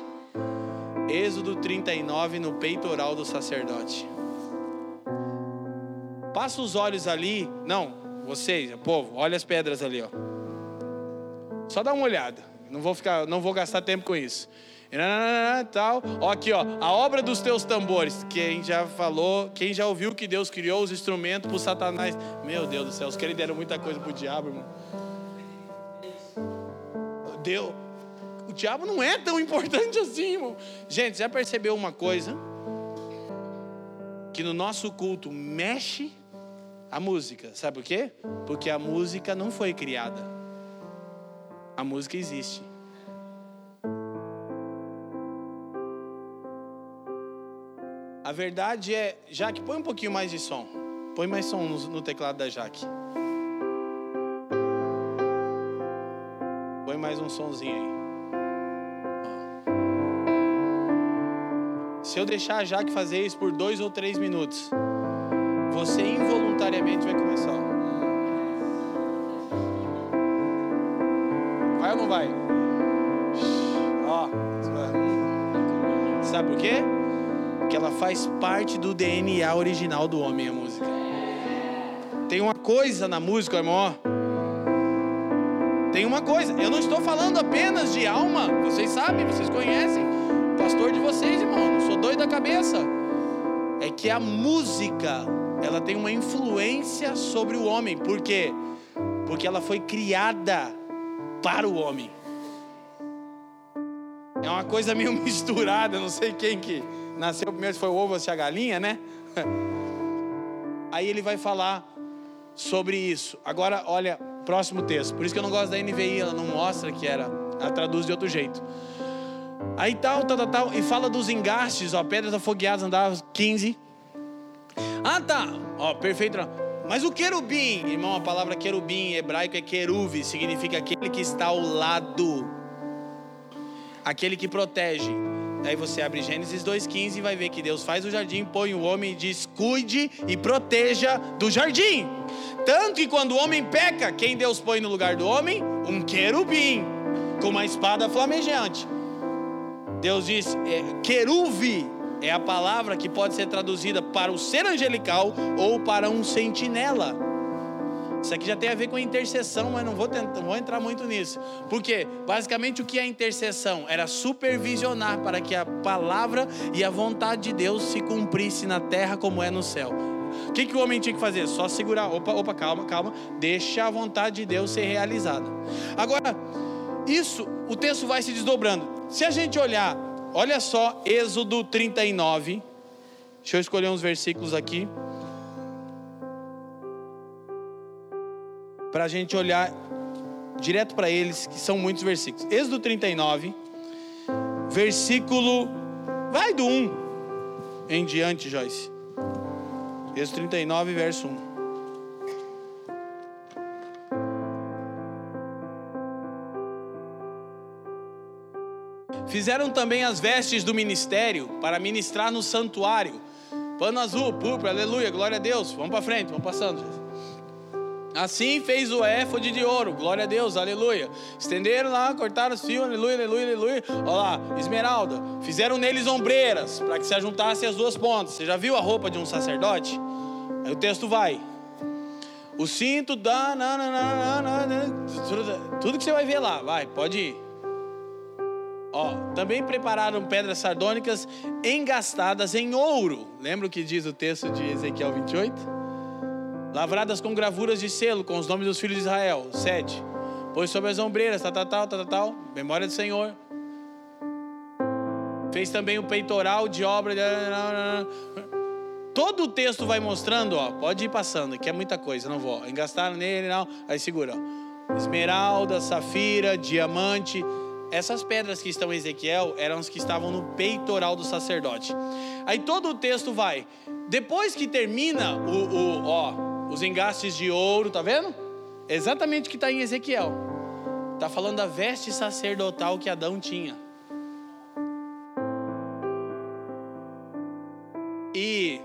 Êxodo 39, no peitoral do sacerdote. Passa os olhos ali. Não, vocês, povo, olha as pedras ali, ó. Só dá uma olhada. Não vou ficar, não vou gastar tempo com isso. Tal. Ó, aqui, ó, a obra dos teus tambores. Quem já falou, quem já ouviu que Deus criou os instrumentos para o Satanás? Meu Deus do céu, os caras deram muita coisa para o diabo, irmão. Deus, o diabo não é tão importante assim, irmão. Gente, já percebeu uma coisa? Que no nosso culto mexe a música. Sabe por quê? Porque a música não foi criada. A música existe. A verdade é, Jaque, põe um pouquinho mais de som. Põe mais som no, no teclado da Jaque. Põe mais um sonzinho aí. Se eu deixar a Jaque fazer isso por dois ou três minutos, você involuntariamente vai começar. Vai ou não vai? Ó, sabe por quê? Porque ela faz parte do DNA original do homem, a música. Tem uma coisa na música, irmão. Tem uma coisa, eu não estou falando apenas de alma, vocês sabem, vocês conhecem. Pastor de vocês, irmão, não sou doido da cabeça. É que a música ela tem uma influência sobre o homem. Por quê? Porque ela foi criada para o homem. É uma coisa meio misturada, não sei quem que nasceu primeiro, se foi o ovo ou se a galinha, né? Aí ele vai falar sobre isso. Agora, olha, próximo texto. Por isso que eu não gosto da NVI, ela não mostra que era, ela traduz de outro jeito. Aí tal, tal, tal, tal, e fala dos engastes, ó, pedras afogueadas andavam 15. Ah, tá. Ó, perfeito. Mas o querubim, irmão, a palavra querubim em hebraico é queruve, significa aquele que está ao lado, aquele que protege. Aí você abre Gênesis 2,15 e vai ver que Deus faz o jardim, põe o homem e diz: cuide e proteja do jardim. Tanto que quando o homem peca, quem Deus põe no lugar do homem? Um querubim, com uma espada flamejante. Deus diz: é, queruve é a palavra que pode ser traduzida para o ser angelical ou para um sentinela. Isso aqui já tem a ver com intercessão, mas não vou, tentar, não vou entrar muito nisso. Porque, basicamente, o que é intercessão? Era supervisionar para que a palavra e a vontade de Deus se cumprisse na terra como é no céu. O que, que o homem tinha que fazer? Só segurar. Opa, opa, calma, calma. Deixa a vontade de Deus ser realizada. Agora, isso, o texto vai se desdobrando. Se a gente olhar Olha só, Êxodo 39. Deixa eu escolher uns versículos aqui. Para a gente olhar direto para eles, que são muitos versículos. Êxodo 39, versículo. Vai do 1 em diante, Joyce. Êxodo 39, verso 1. Fizeram também as vestes do ministério para ministrar no santuário. Pano azul, púrpura, aleluia, glória a Deus. Vamos para frente, vamos passando. Assim fez o éfode de ouro, glória a Deus, aleluia. Estenderam lá, cortaram os fios, aleluia, aleluia, aleluia. Olha lá, esmeralda. Fizeram neles ombreiras, para que se ajuntassem as duas pontas. Você já viu a roupa de um sacerdote? Aí o texto vai. O cinto da. Tudo que você vai ver lá, vai, pode ir. Ó, também prepararam pedras sardônicas engastadas em ouro. Lembra o que diz o texto de Ezequiel 28? Lavradas com gravuras de selo, com os nomes dos filhos de Israel. 7. Pois sobre as ombreiras, tal, tal, tal, tal, tal, memória do Senhor. Fez também o peitoral de obra. Todo o texto vai mostrando, ó. Pode ir passando, que é muita coisa, não vou. Engastaram nele, não. Aí segura, ó. Esmeralda, safira, diamante essas pedras que estão em Ezequiel eram as que estavam no peitoral do sacerdote. Aí todo o texto vai. Depois que termina o, o ó, os engastes de ouro, tá vendo? Exatamente o que está em Ezequiel. Está falando da veste sacerdotal que Adão tinha. E,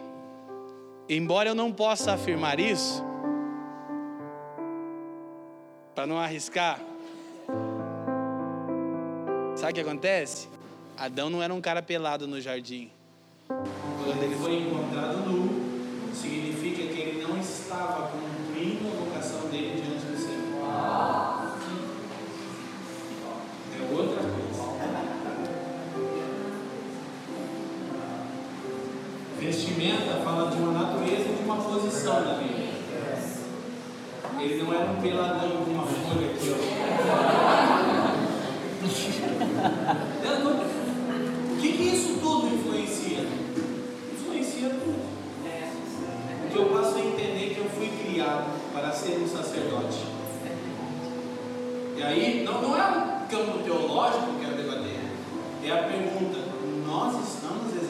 embora eu não possa afirmar isso, para não arriscar, Sabe o que acontece? Adão não era um cara pelado no jardim. Quando ele foi encontrado nu, significa que ele não estava cumprindo a vocação dele diante do Senhor. É outra coisa. Vestimenta fala de uma natureza e de uma posição da Bíblia. Ele não era um peladão com uma folha aqui, ó. O que, que isso tudo influencia? Influencia tudo. Porque eu passo a entender que eu fui criado para ser um sacerdote. E aí, não, não é um campo teológico que eu quero debater, é a pergunta: nós estamos exercendo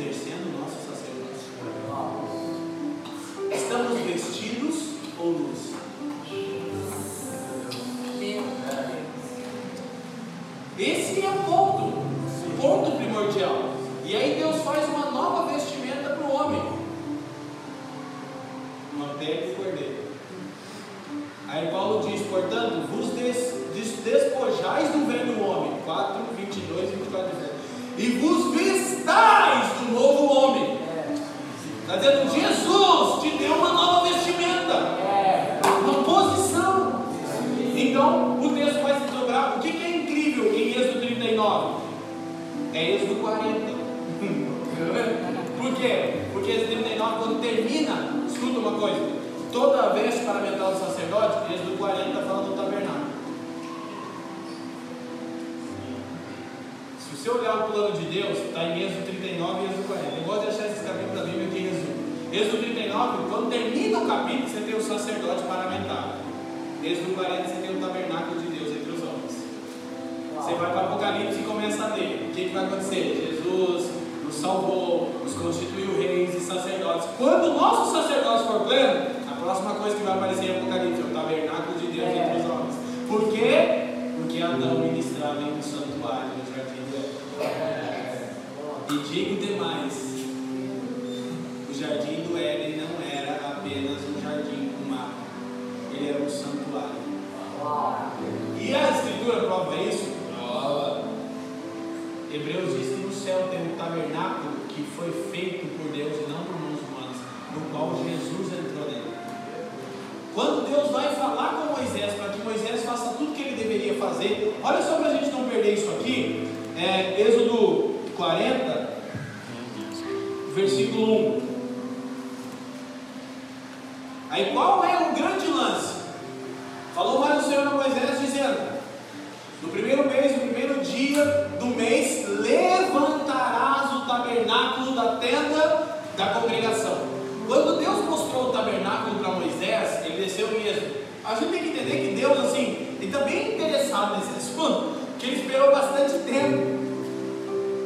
Quando o nosso sacerdócio for pleno, a próxima coisa que vai aparecer em Apocalipse é o tabernáculo de Deus entre os homens. Por quê? Porque Adão ministrava em um santuário no jardim do Éden. E digo demais: o jardim do Éden não era apenas um jardim com mapa, ele era um santuário. E a Escritura prova isso? Prova. Hebreus diz que no céu tem um tabernáculo que foi feito por Deus e não por humanas, no qual Jesus entrou dentro. Quando Deus vai falar com Moisés para que Moisés faça tudo que ele deveria fazer, olha só para a gente não perder isso aqui, é, Êxodo 40, versículo 1. Aí qual é o grande lance? Falou mais o Senhor a Moisés dizendo: No primeiro mês, no primeiro dia do mês, levantarás o tabernáculo da tenda da congregação. Quando Deus mostrou o tabernáculo para Moisés, ele desceu mesmo. A gente tem que entender que Deus, assim, ele está bem interessado nesse assunto, que ele esperou bastante tempo.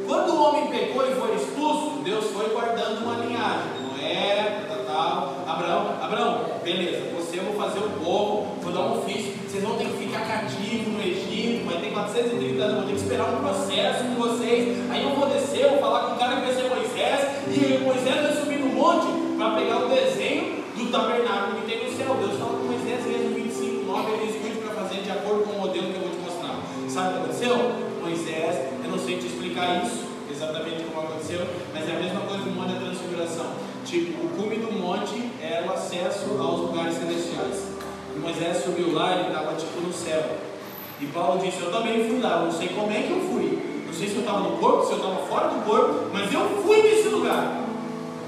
Quando o homem pecou e foi expulso, Deus foi guardando uma linhagem. Noé, tal, tal, Abraão, Abraão, beleza, você eu vou fazer o povo, vou dar um ofício, vocês vão ter que ficar cativos no Egito, vai ter 430 anos, vou ter que esperar um processo com vocês. Aí eu vou descer, vou falar com o cara que vai ser Moisés, e Moisés vai subir no monte para pegar o desenho do tabernáculo que tem no céu. Deus fala com Moisés em Êxodo 25, 9, ele escolhe para fazer de acordo com o modelo que eu vou te mostrar. Sabe o que aconteceu? Moisés, eu não sei te explicar isso, exatamente como aconteceu, mas é a mesma coisa no Monte da Transfiguração. Tipo, o cume do monte era o acesso aos lugares celestiais. E Moisés subiu lá, ele estava tipo no céu. E Paulo disse: Eu também fui lá, eu não sei como é que eu fui, Não sei se eu estava no corpo, se eu estava fora do corpo, mas eu fui nesse lugar.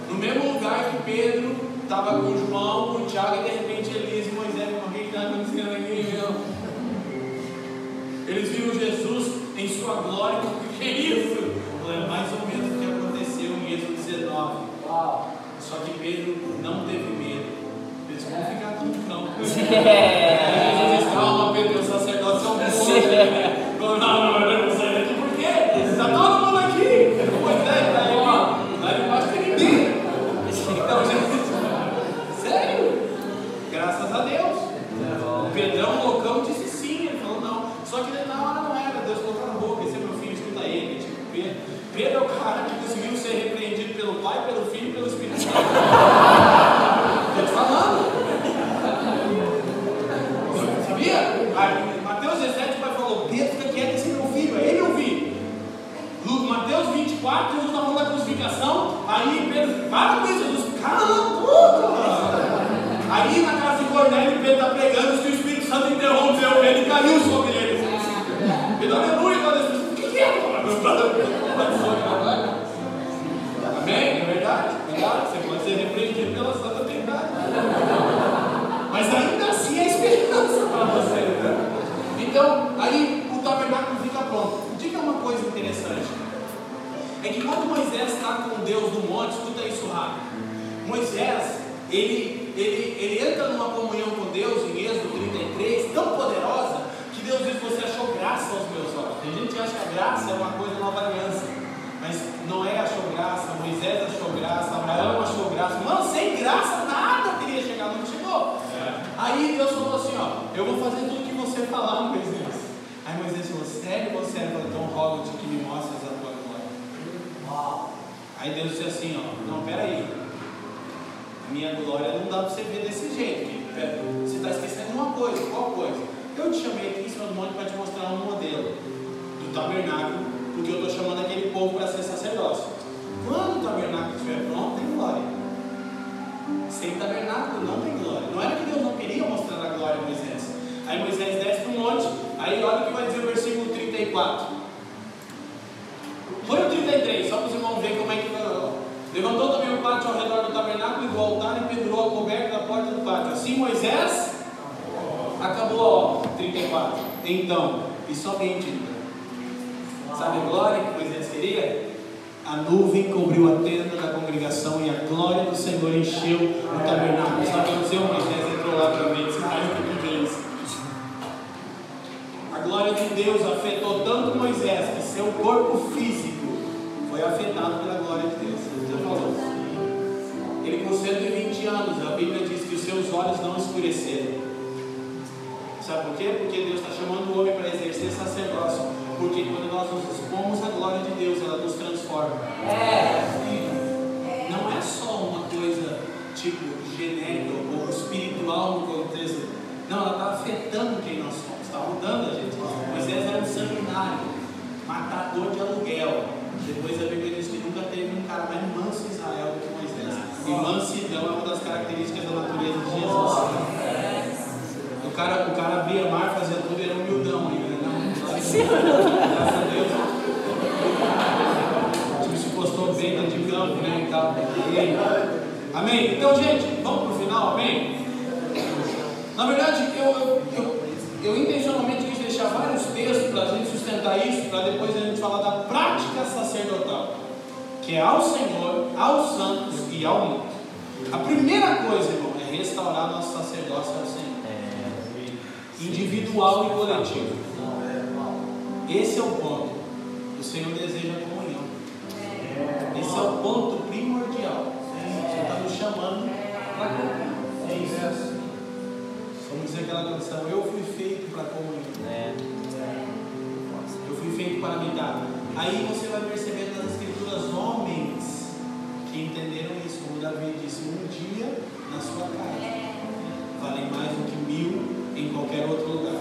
No mesmo lugar que Pedro estava com João, com Tiago, e de repente Elias e Moisés, o que está acontecendo aqui? Eles viram Jesus Aí Moisés desce para o monte, aí olha o que vai dizer o versículo 34. Põe o 33, só para os irmãos verem como é que foi. Levantou também o pátio ao redor do tabernáculo e do altar e pendurou a coberta da porta do pátio. Assim Moisés acabou, ó, 34. Então, e somente, sabe a glória que Moisés queria? A nuvem cobriu a tenda da congregação e a glória do Senhor encheu o tabernáculo. Sabe o que? Moisés entrou lá para ver se caiu o que. A glória de Deus afetou tanto Moisés que seu corpo físico foi afetado pela glória de Deus. Já falou? Ele com 120 anos, a Bíblia diz que os seus olhos não escureceram. Sabe por quê? Porque Deus está chamando o homem para exercer sacerdócio. Porque quando nós nos expomos à glória de Deus, ela nos transforma. Não é só uma coisa tipo genérica ou espiritual no contexto. Não, ela está afetando quem nós somos, está mudando a gente. Moisés era um sanguinário, matador de aluguel. Depois a Bíblia diz que nunca teve um cara mais manso em Israel do que Moisés. E mansidão é uma das características da natureza de Jesus. O cara, o cara abria mar, fazia tudo, era humildão ainda. né? Graças a Deus. O time se postou bem de campo, né? Amém? Então, gente, vamos para o final, amém? Na verdade, eu, eu, eu, eu intencionalmente quis deixar vários textos para a gente sustentar isso, para depois a gente falar da prática sacerdotal, que é ao Senhor, aos santos e ao mundo. A primeira coisa, irmão, é restaurar nosso sacerdócio ao Senhor individual e coletivo. Esse é o ponto. O Senhor deseja comunhão. Esse é o ponto primordial. Você está nos chamando para comunhão. Vamos dizer aquela canção, eu fui feito para comunhão. Eu fui feito para habitar. Aí você vai perceber nas escrituras homens que entenderam isso, como Davi disse, um dia na sua casa valem mais do que mil em qualquer outro lugar.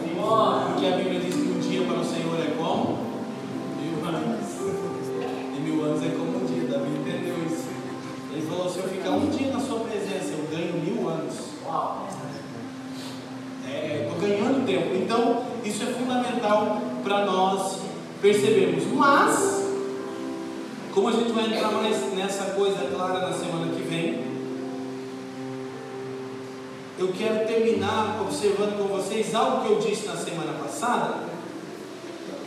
Porque a Bíblia diz que um dia para o Senhor é como mil anos. E mil anos é como um dia. Davi entendeu isso. Ele falou: se eu ficar um dia na sua presença, eu ganho mil anos. É, estou ganhando tempo. Então, isso é fundamental para nós percebemos. Mas, como a gente vai entrar mais nessa coisa clara na semana que vem, eu quero terminar observando com vocês algo que eu disse na semana passada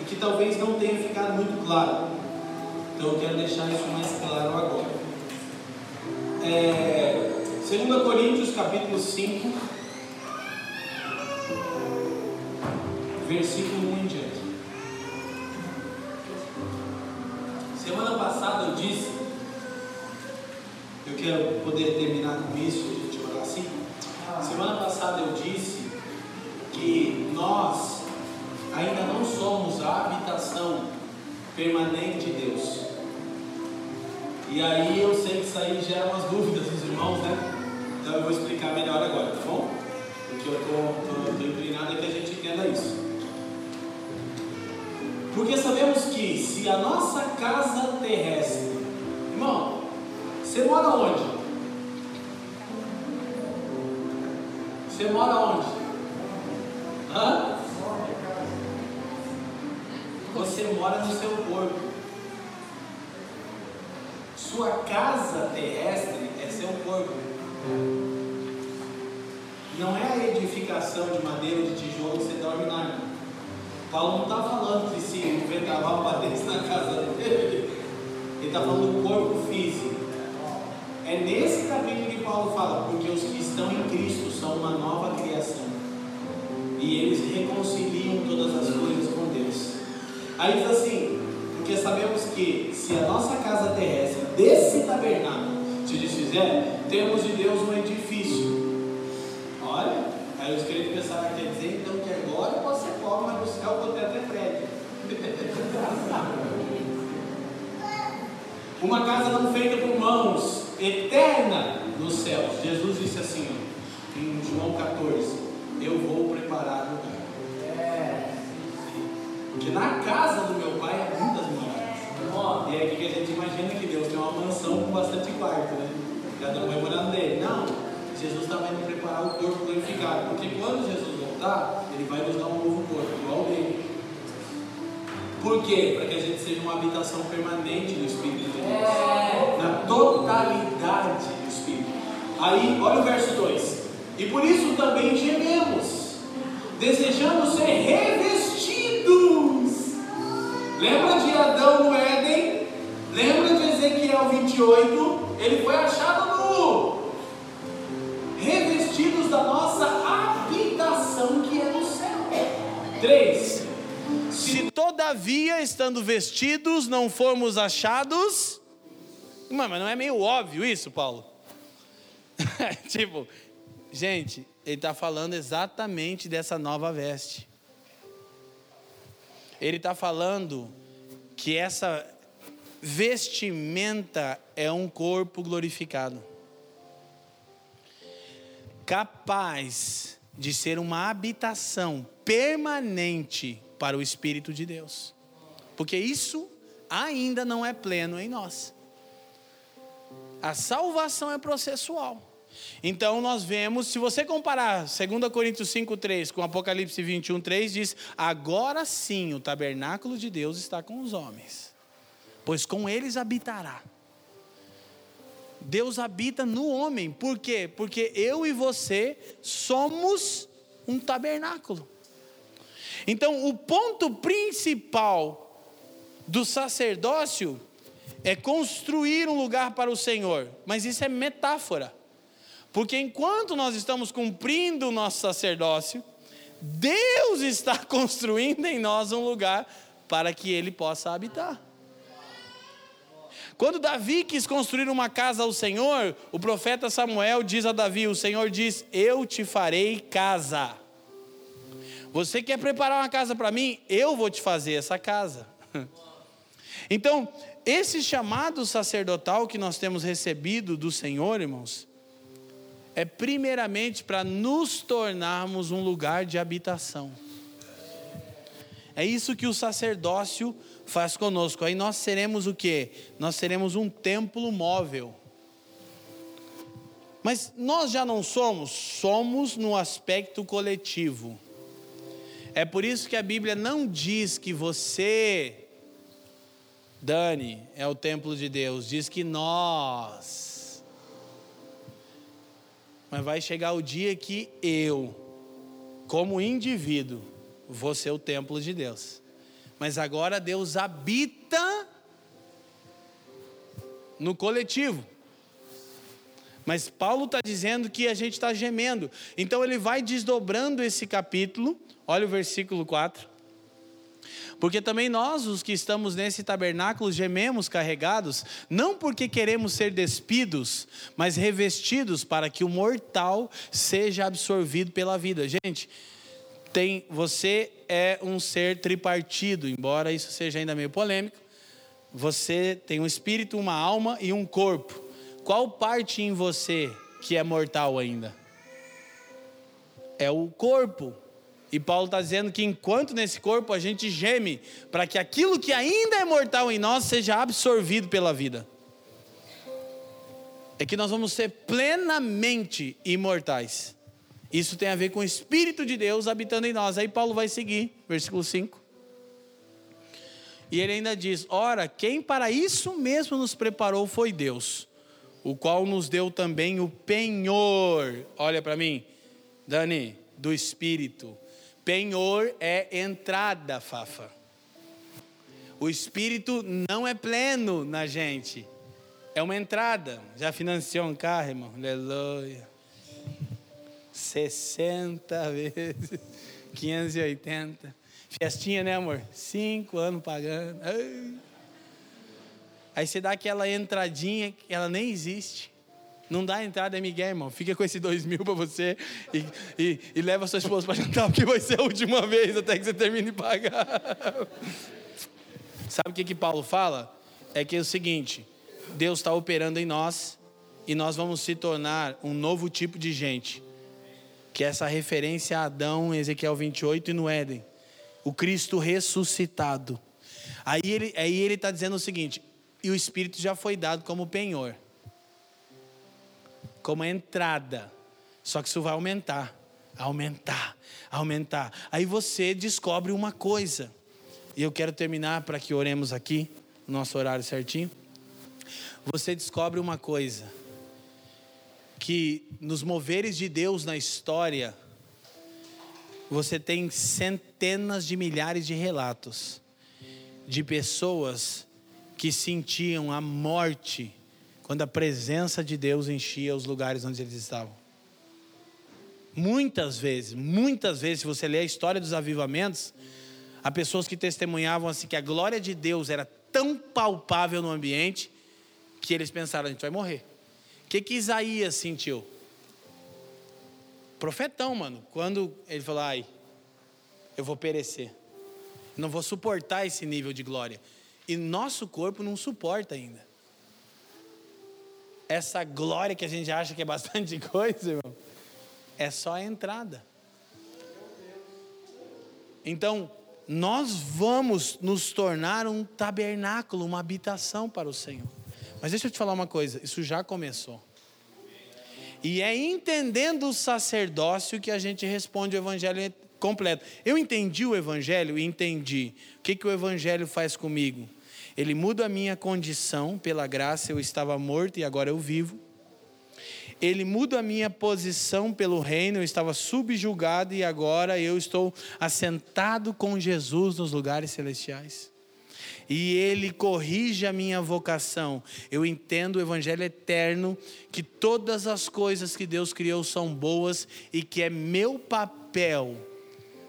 e que talvez não tenha ficado muito claro. Então eu quero deixar isso mais claro agora. É, 2 Coríntios capítulo 5, versículo 1 em diante. Semana passada eu disse, eu quero poder terminar com isso, a gente orar assim. Semana passada eu disse que nós ainda não somos a habitação permanente de Deus. E aí eu sei que isso aí gera umas dúvidas dos irmãos, né? Então eu vou explicar melhor agora, tá bom? Porque eu estou inclinado que a gente entenda isso. Porque sabemos que se a nossa casa terrestre, irmão, você mora onde? Você mora onde? Hã? Você mora no seu corpo. Sua casa terrestre é seu corpo. Não é a edificação de madeira de tijolo que você dorme na. Paulo não está falando que se o vendaval batesse na casa dele, ele está falando do corpo físico. É nesse capítulo que Paulo fala, porque os que estão em Cristo são uma nova criação. E eles reconciliam todas as coisas com Deus. Aí diz assim, porque sabemos que se a nossa casa terrestre desse tabernáculo se desfizer, temos de Deus um edifício. Olha, aí os crentes pensaram que quer dizer então que agora eu posso ser céu eu tenho até prédio. Uma casa não feita por mãos, eterna nos céus. Jesus disse assim, ó, em João 14: Eu vou preparar lugar. Porque na casa do meu pai há muitas moradas. E é aqui que a gente imagina que Deus tem uma mansão com bastante quarto, né? Cada um vai morando nele. Não, Jesus está indo preparar o corpo glorificado. Porque quando Jesus voltar, ele vai nos dar um novo corpo, igual dele. Por quê? Para que a gente seja uma habitação permanente do Espírito de Deus. Na totalidade do Espírito. Aí, olha o verso 2. E por isso também gememos, desejamos ser revestidos. Lembra de Adão no Éden? Lembra de Ezequiel 28? Ele foi achado nu. Revestidos da nossa 3. Se todavia, estando vestidos, não formos achados. Mas não é meio óbvio isso, Paulo? tipo, gente, ele está falando exatamente dessa nova veste. Ele está falando que essa vestimenta é um corpo glorificado, capaz de ser uma habitação permanente para o Espírito de Deus, porque isso ainda não é pleno em nós. A salvação é processual. Então nós vemos, se você comparar 2 Coríntios 5,3 com Apocalipse 21,3, diz: Agora sim o tabernáculo de Deus está com os homens, pois com eles habitará. Deus habita no homem, por quê? Porque eu e você somos um tabernáculo. Então, o ponto principal do sacerdócio é construir um lugar para o Senhor, mas isso é metáfora. Porque enquanto nós estamos cumprindo o nosso sacerdócio, Deus está construindo em nós um lugar para que ele possa habitar. Quando Davi quis construir uma casa ao Senhor, o profeta Samuel diz a Davi: O Senhor diz: Eu te farei casa. Você quer preparar uma casa para mim? Eu vou te fazer essa casa. Então, esse chamado sacerdotal que nós temos recebido do Senhor, irmãos, é primeiramente para nos tornarmos um lugar de habitação. É isso que o sacerdócio faz conosco. Aí nós seremos o quê? Nós seremos um templo móvel. Mas nós já não somos, somos no aspecto coletivo. É por isso que a Bíblia não diz que você, Dani, é o templo de Deus, diz que nós. Mas vai chegar o dia que eu, como indivíduo, vou ser o templo de Deus. Mas agora Deus habita no coletivo. Mas Paulo está dizendo que a gente está gemendo. Então ele vai desdobrando esse capítulo. Olha o versículo 4. Porque também nós, os que estamos nesse tabernáculo, gememos carregados, não porque queremos ser despidos, mas revestidos para que o mortal seja absorvido pela vida. Gente, tem, você é um ser tripartido, embora isso seja ainda meio polêmico. Você tem um espírito, uma alma e um corpo. Qual parte em você que é mortal ainda? É o corpo. E Paulo está dizendo que enquanto nesse corpo a gente geme, para que aquilo que ainda é mortal em nós seja absorvido pela vida. É que nós vamos ser plenamente imortais. Isso tem a ver com o Espírito de Deus habitando em nós. Aí Paulo vai seguir, versículo 5. E ele ainda diz: Ora, quem para isso mesmo nos preparou foi Deus o qual nos deu também o penhor. Olha para mim, Dani, do Espírito. Penhor é entrada, Fafa. O Espírito não é pleno na gente, é uma entrada. Já financiou um carro, irmão? Aleluia. 60 vezes, 580. Festinha, né, amor? Cinco anos pagando. Ai. Aí você dá aquela entradinha que ela nem existe. Não dá entrada, é Miguel, irmão. Fica com esse dois mil para você e, e, e, leva sua esposa para jantar, porque vai ser a última vez até que você termine de pagar. Sabe o que, que Paulo fala? É que é o seguinte: Deus está operando em nós e nós vamos se tornar um novo tipo de gente. Que é essa referência a Adão, em Ezequiel 28 e no Éden. O Cristo ressuscitado. Aí ele está aí ele tá dizendo o seguinte: e o Espírito já foi dado como penhor, como entrada. Só que isso vai aumentar, aumentar, aumentar. Aí você descobre uma coisa. E eu quero terminar para que oremos aqui, nosso horário certinho. Você descobre uma coisa: que nos moveres de Deus na história, você tem centenas de milhares de relatos de pessoas que sentiam a morte quando a presença de Deus enchia os lugares onde eles estavam. Muitas vezes, muitas vezes, se você ler a história dos avivamentos, há pessoas que testemunhavam assim que a glória de Deus era tão palpável no ambiente que eles pensaram: a gente vai morrer. O que, que Isaías sentiu? Profetão, mano. Quando ele falou: ai, eu vou perecer, não vou suportar esse nível de glória. E nosso corpo não suporta ainda. Essa glória que a gente acha que é bastante coisa, irmão, é só a entrada. Então, nós vamos nos tornar um tabernáculo, uma habitação para o Senhor. Mas deixa eu te falar uma coisa, isso já começou. E é entendendo o sacerdócio que a gente responde o evangelho completo. Eu entendi o evangelho e entendi. O que, que o evangelho faz comigo? Ele muda a minha condição, pela graça eu estava morto e agora eu vivo. Ele muda a minha posição pelo reino, eu estava subjugado e agora eu estou assentado com Jesus nos lugares celestiais. E ele corrige a minha vocação. Eu entendo o evangelho eterno que todas as coisas que Deus criou são boas e que é meu papel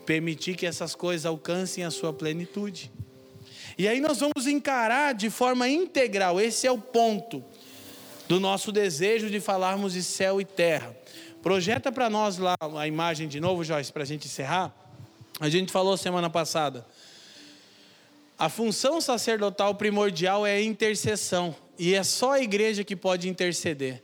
permitir que essas coisas alcancem a sua plenitude. E aí nós vamos encarar de forma integral, esse é o ponto do nosso desejo de falarmos de céu e terra. Projeta para nós lá a imagem de novo, Joyce, para a gente encerrar. A gente falou semana passada. A função sacerdotal primordial é a intercessão. E é só a igreja que pode interceder.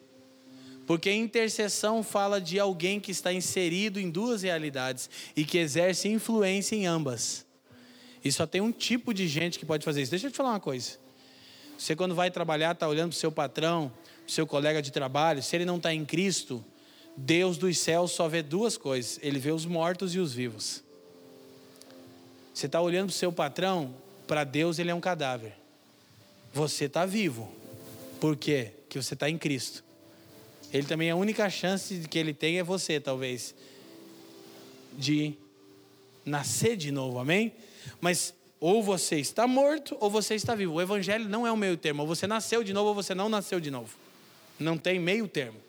Porque intercessão fala de alguém que está inserido em duas realidades e que exerce influência em ambas. E só tem um tipo de gente que pode fazer isso. Deixa eu te falar uma coisa. Você, quando vai trabalhar, está olhando para o seu patrão, para o seu colega de trabalho, se ele não está em Cristo, Deus dos céus só vê duas coisas: ele vê os mortos e os vivos. Você está olhando para o seu patrão, para Deus ele é um cadáver. Você está vivo. Por quê? Porque você está em Cristo. Ele também, a única chance que ele tem é você, talvez, de nascer de novo, amém? Mas ou você está morto ou você está vivo. O evangelho não é o meio termo. Ou você nasceu de novo ou você não nasceu de novo. Não tem meio termo.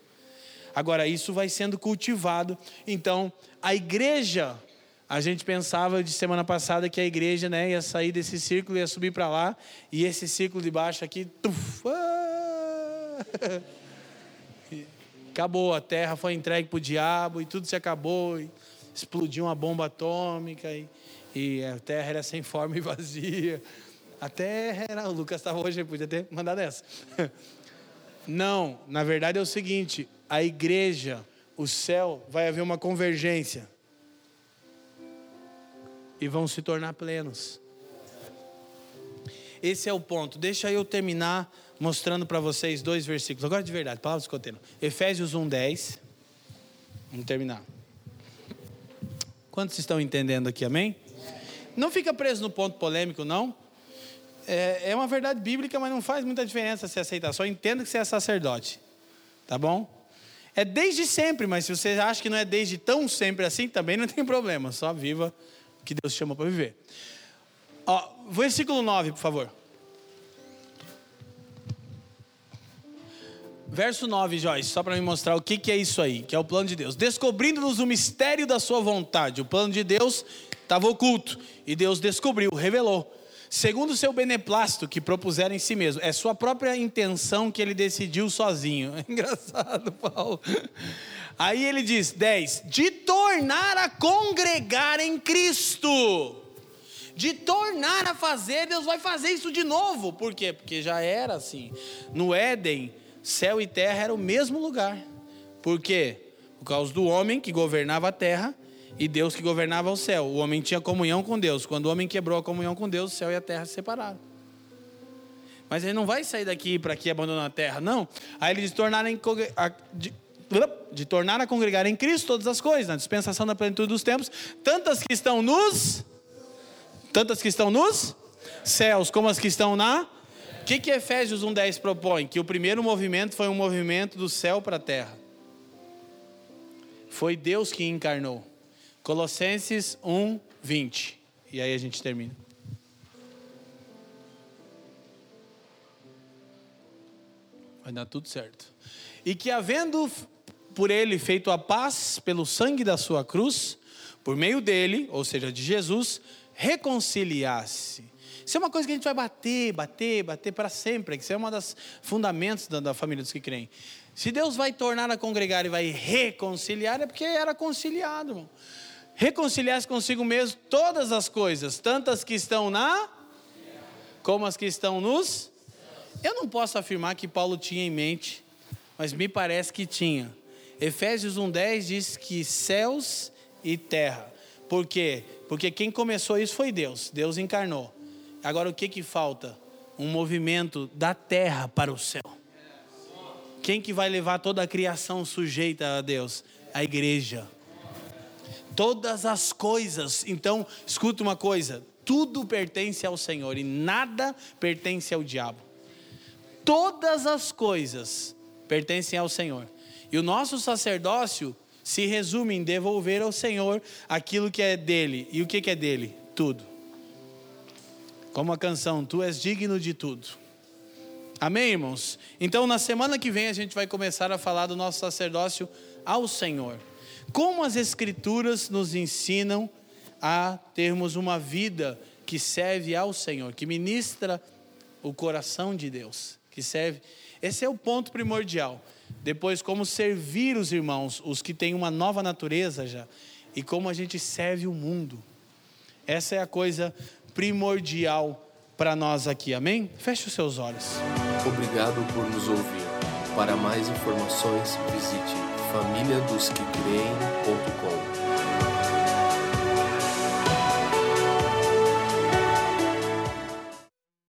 Agora, isso vai sendo cultivado. Então, a igreja, a gente pensava de semana passada que a igreja né, ia sair desse círculo, ia subir para lá, e esse círculo de baixo aqui, tuf, ah, acabou, a terra foi entregue para o diabo e tudo se acabou, e explodiu uma bomba atômica, e, e a terra era sem forma e vazia. A terra era. O Lucas estava hoje, podia ter mandado essa. Não, na verdade é o seguinte: a igreja, o céu, vai haver uma convergência. E vão se tornar plenos. Esse é o ponto. Deixa eu terminar mostrando para vocês dois versículos. Agora de verdade, palavras escotendo. Efésios 1:10. Vamos terminar. Quantos estão entendendo aqui, amém? Não fica preso no ponto polêmico, não. É, é uma verdade bíblica, mas não faz muita diferença se aceitar. Só entenda que você é sacerdote. Tá bom? É desde sempre, mas se você acha que não é desde tão sempre assim, também não tem problema. Só viva que Deus chama para viver. Ó, versículo 9, por favor. Verso 9, Joyce, só para me mostrar o que, que é isso aí, que é o plano de Deus. Descobrindo-nos o mistério da sua vontade. O plano de Deus estava oculto e Deus descobriu, revelou segundo o seu beneplácito que propuseram em si mesmo. É sua própria intenção que ele decidiu sozinho. Engraçado, Paulo. Aí ele diz: 10. De tornar a congregar em Cristo. De tornar a fazer, Deus vai fazer isso de novo. Por quê? Porque já era assim. No Éden, céu e terra era o mesmo lugar. Por quê? Por causa do homem que governava a terra e Deus que governava o céu. O homem tinha comunhão com Deus. Quando o homem quebrou a comunhão com Deus, o céu e a terra se separaram. Mas ele não vai sair daqui para aqui abandonar a terra, não. Aí ele tornarem de, de tornar a congregar em Cristo todas as coisas, na dispensação da plenitude dos tempos, tantas que estão nos tantas que estão nos céus, como as que estão na o que, que Efésios 1,10 propõe? Que o primeiro movimento foi um movimento do céu para a terra. Foi Deus que encarnou. Colossenses 1, 20. E aí a gente termina. Vai dar tudo certo. E que havendo por ele feito a paz pelo sangue da sua cruz, por meio dele, ou seja, de Jesus, reconciliasse. Isso é uma coisa que a gente vai bater, bater, bater para sempre. Isso é uma das fundamentos da, da família dos que creem. Se Deus vai tornar a congregar e vai reconciliar, é porque era conciliado, irmão reconciliar-se consigo mesmo todas as coisas, tantas que estão na, como as que estão nos. Eu não posso afirmar que Paulo tinha em mente, mas me parece que tinha. Efésios 1,10 diz que céus e terra. Por quê? Porque quem começou isso foi Deus, Deus encarnou. Agora o que, que falta? Um movimento da terra para o céu. Quem que vai levar toda a criação sujeita a Deus? A igreja todas as coisas. Então, escuta uma coisa: tudo pertence ao Senhor e nada pertence ao diabo. Todas as coisas pertencem ao Senhor. E o nosso sacerdócio se resume em devolver ao Senhor aquilo que é dele. E o que, é dele? Tudo. Como a canção, tu és digno de tudo. Amém, irmãos? Então, na semana que vem, a gente vai começar a falar do nosso sacerdócio ao Senhor. Como as Escrituras nos ensinam a termos uma vida que serve ao Senhor, que ministra o coração de Deus, que serve. Esse é o ponto primordial. Depois, como servir os irmãos, os que têm uma nova natureza já, e como a gente serve o mundo. Essa é a coisa primordial para nós aqui, amém? Feche os seus olhos. Obrigado por nos ouvir. Para mais informações, visite família dos que creem.com.